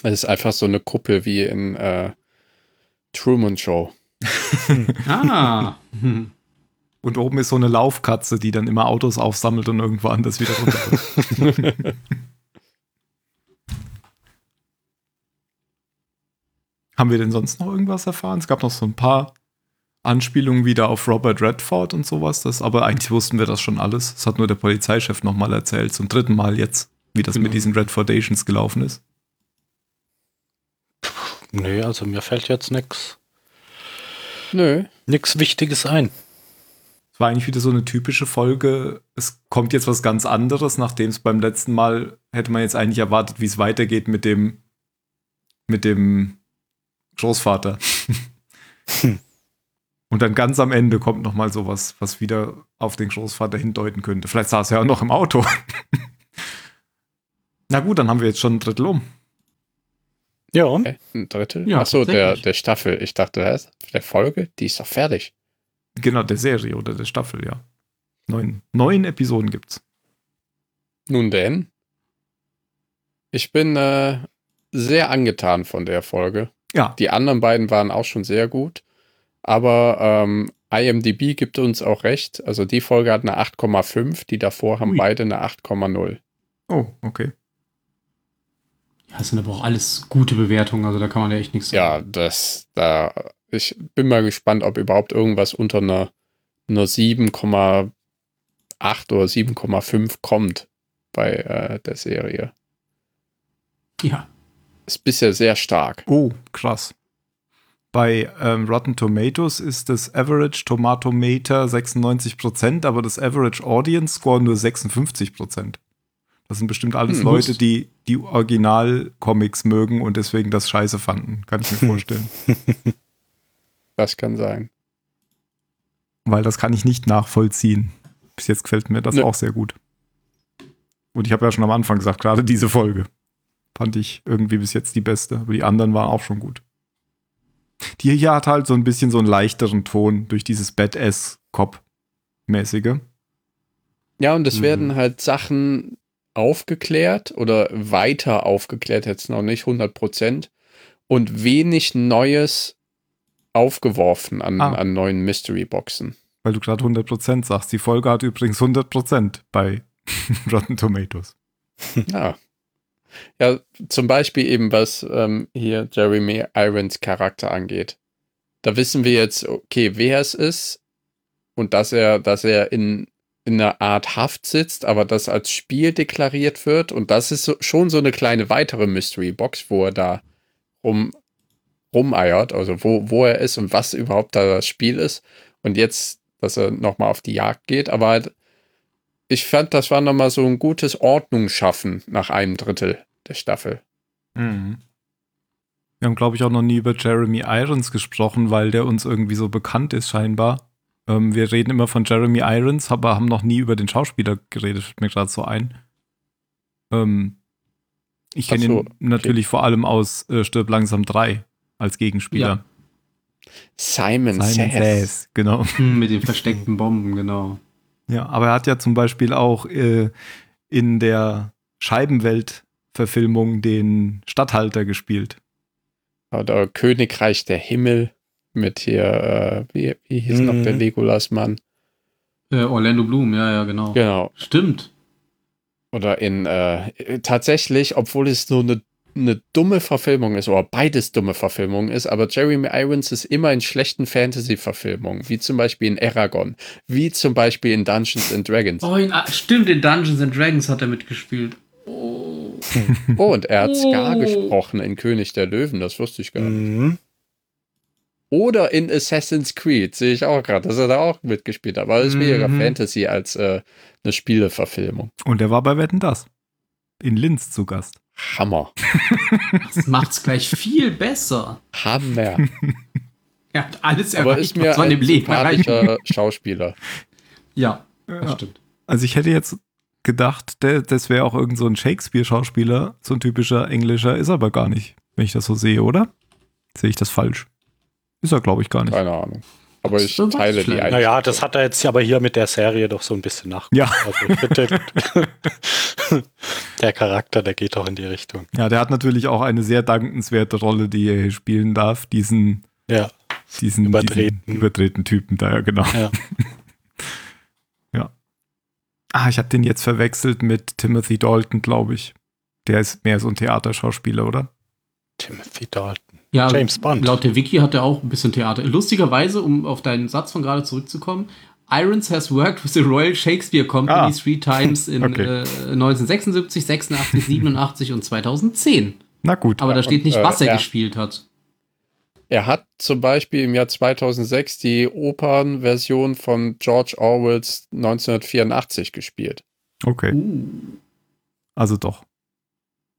Es ist einfach so eine Kuppel wie in äh, Truman Show. ah. Und oben ist so eine Laufkatze, die dann immer Autos aufsammelt und irgendwo anders wieder runter. Haben wir denn sonst noch irgendwas erfahren? Es gab noch so ein paar Anspielungen wieder auf Robert Redford und sowas. Das, aber eigentlich wussten wir das schon alles. Das hat nur der Polizeichef nochmal erzählt, zum dritten Mal jetzt, wie das genau. mit diesen Redfordations gelaufen ist. Nö, also mir fällt jetzt nichts. Nö. Nichts Wichtiges ein. Es war eigentlich wieder so eine typische Folge. Es kommt jetzt was ganz anderes, nachdem es beim letzten Mal hätte man jetzt eigentlich erwartet, wie es weitergeht mit dem, mit dem Großvater. Hm. Und dann ganz am Ende kommt noch mal sowas, was wieder auf den Großvater hindeuten könnte. Vielleicht saß er ja auch noch im Auto. Na gut, dann haben wir jetzt schon ein Drittel um. Ja, und? Okay, ein Drittel? Ja, Achso, der, der Staffel. Ich dachte, was? Der Folge? Die ist doch fertig. Genau, der Serie oder der Staffel, ja. Neun, neun Episoden gibt's. Nun denn. Ich bin äh, sehr angetan von der Folge. Ja. Die anderen beiden waren auch schon sehr gut. Aber ähm, IMDb gibt uns auch recht. Also die Folge hat eine 8,5, die davor haben Ui. beide eine 8,0. Oh, okay. Ja, das sind aber auch alles gute Bewertungen, also da kann man ja echt nichts sagen. Ja, das, da, ich bin mal gespannt, ob überhaupt irgendwas unter einer, einer 7,8 oder 7,5 kommt bei äh, der Serie. Ja. Ist bisher sehr stark. Oh, krass. Bei ähm, Rotten Tomatoes ist das Average Tomatometer 96%, aber das Average Audience Score nur 56%. Das sind bestimmt alles hm, Leute, die die Original-Comics mögen und deswegen das scheiße fanden. Kann ich mir vorstellen. Das kann sein. Weil das kann ich nicht nachvollziehen. Bis jetzt gefällt mir das ja. auch sehr gut. Und ich habe ja schon am Anfang gesagt, gerade diese Folge fand ich irgendwie bis jetzt die beste. Aber die anderen waren auch schon gut. Die hier hat halt so ein bisschen so einen leichteren Ton durch dieses Badass-Cop-mäßige. Ja, und es mhm. werden halt Sachen aufgeklärt oder weiter aufgeklärt, jetzt noch nicht 100 Prozent. Und wenig Neues aufgeworfen an, ah. an neuen Mystery-Boxen. Weil du gerade 100 Prozent sagst. Die Folge hat übrigens 100 Prozent bei Rotten Tomatoes. Ja, ja, zum Beispiel eben, was ähm, hier Jeremy Irons Charakter angeht. Da wissen wir jetzt, okay, wer es ist und dass er, dass er in, in einer Art Haft sitzt, aber das als Spiel deklariert wird. Und das ist so, schon so eine kleine weitere Mystery Box, wo er da rum, rumeiert, also wo, wo er ist und was überhaupt da das Spiel ist. Und jetzt, dass er nochmal auf die Jagd geht, aber halt ich fand, das war nochmal so ein gutes Ordnungsschaffen nach einem Drittel der Staffel. Mhm. Wir haben, glaube ich, auch noch nie über Jeremy Irons gesprochen, weil der uns irgendwie so bekannt ist, scheinbar. Ähm, wir reden immer von Jeremy Irons, aber haben noch nie über den Schauspieler geredet, fällt mir gerade so ein. Ähm, ich kenne so, ihn natürlich okay. vor allem aus äh, Stirb langsam 3 als Gegenspieler. Ja. Simon, Simon Says. Says. Genau. Mit den versteckten Bomben, genau. Ja, aber er hat ja zum Beispiel auch äh, in der Scheibenwelt-Verfilmung den Stadthalter gespielt. Oder Königreich der Himmel mit hier, äh, wie, wie hieß mhm. noch der Legolas-Mann? Äh, Orlando Bloom, ja, ja, genau. Genau. Stimmt. Oder in äh, tatsächlich, obwohl es nur eine eine dumme Verfilmung ist, oder beides dumme Verfilmungen ist, aber Jeremy Irons ist immer in schlechten Fantasy-Verfilmungen, wie zum Beispiel in Aragon, wie zum Beispiel in Dungeons and Dragons. Oh, in, stimmt, in Dungeons and Dragons hat er mitgespielt. Oh, oh und er hat Scar oh. gesprochen in König der Löwen, das wusste ich gar nicht. Mhm. Oder in Assassin's Creed, sehe ich auch gerade, dass er da auch mitgespielt hat. Aber das ist weniger mhm. Fantasy als äh, eine Spieleverfilmung. Und er war bei Wetten das. In Linz zu Gast. Hammer. Das macht's gleich viel besser. Hammer. Er hat alles erreicht, Aber ist mir was man im Leben erreichen Schauspieler. Ja, das stimmt. Also ich hätte jetzt gedacht, der, das wäre auch irgend so ein Shakespeare-Schauspieler, so ein typischer englischer, ist aber gar nicht, wenn ich das so sehe, oder? Sehe ich das falsch? Ist er, glaube ich, gar nicht. Keine Ahnung. Aber ich teile die Einstellung. Naja, das hat er jetzt aber hier mit der Serie doch so ein bisschen nach. Ja. Also bitte. der Charakter, der geht doch in die Richtung. Ja, der hat natürlich auch eine sehr dankenswerte Rolle, die er hier spielen darf. Diesen, ja. diesen, übertreten. diesen übertreten Typen da, ja, genau. Ja. ja. Ah, ich habe den jetzt verwechselt mit Timothy Dalton, glaube ich. Der ist mehr so ein Theaterschauspieler, oder? Timothy Dalton. Ja, James Bond. Laut der Wiki hat er auch ein bisschen Theater. Lustigerweise, um auf deinen Satz von gerade zurückzukommen, Irons has worked with the Royal Shakespeare Company ah. three times in okay. äh, 1976, 86, 87 und 2010. Na gut. Aber da steht nicht, was äh, er ja. gespielt hat. Er hat zum Beispiel im Jahr 2006 die Opernversion von George Orwells 1984 gespielt. Okay. Uh. Also doch.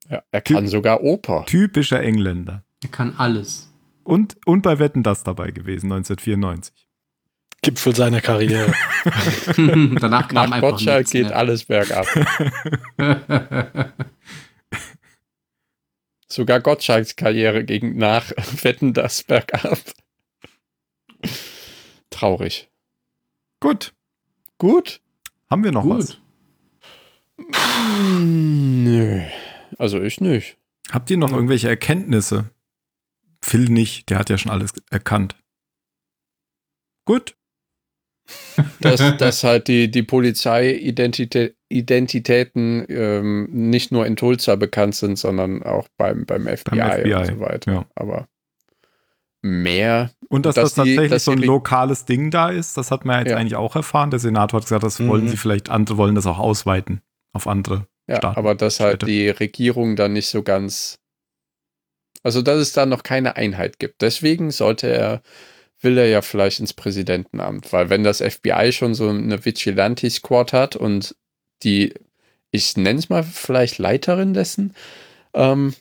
Ja, er kann sogar Oper. Typischer Engländer. Er kann alles. Und, und bei Wetten das dabei gewesen, 1994. Gipfel seiner Karriere. Danach kam Nach Gottschalk geht mehr. alles bergab. Sogar Gottschalks Karriere ging nach Wetten das bergab. Traurig. Gut. Gut? Haben wir noch Gut. was? Nö. Also ich nicht. Habt ihr noch irgendwelche Erkenntnisse? Phil nicht, der hat ja schon alles erkannt. Gut. dass, dass halt die, die Polizei-Identitäten ähm, nicht nur in Tulsa bekannt sind, sondern auch beim, beim, FBI, beim FBI und so weiter. Ja. Aber mehr. Und dass, dass das tatsächlich die, so ein lokales Ding da ist, das hat man jetzt ja. eigentlich auch erfahren. Der Senator hat gesagt, das mhm. wollen sie vielleicht, andere wollen das auch ausweiten auf andere ja, Staaten. Aber dass halt Städte. die Regierung dann nicht so ganz also, dass es da noch keine Einheit gibt. Deswegen sollte er, will er ja vielleicht ins Präsidentenamt, weil wenn das FBI schon so eine Vigilante-Squad hat und die, ich nenne es mal vielleicht Leiterin dessen, ähm,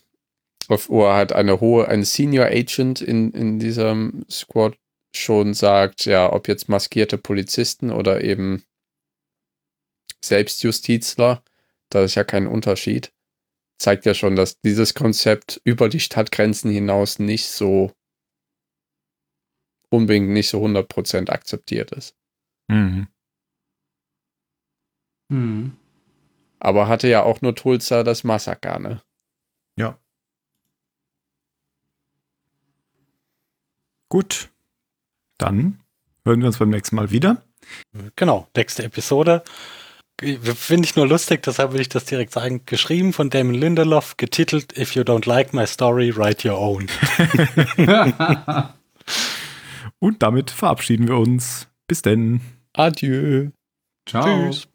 oder hat eine hohe, ein Senior Agent in, in diesem Squad schon sagt, ja, ob jetzt maskierte Polizisten oder eben Selbstjustizler, da ist ja kein Unterschied zeigt ja schon, dass dieses Konzept über die Stadtgrenzen hinaus nicht so unbedingt nicht so 100% akzeptiert ist. Mhm. Mhm. Aber hatte ja auch nur Tulsa das Massaker, ne? Ja. Gut. Dann hören wir uns beim nächsten Mal wieder. Genau, nächste Episode. Finde ich nur lustig, deshalb will ich das direkt sagen. Geschrieben von Damon Lindelof, getitelt If you don't like my story, write your own. Und damit verabschieden wir uns. Bis denn. Adieu. Ciao. Tschüss.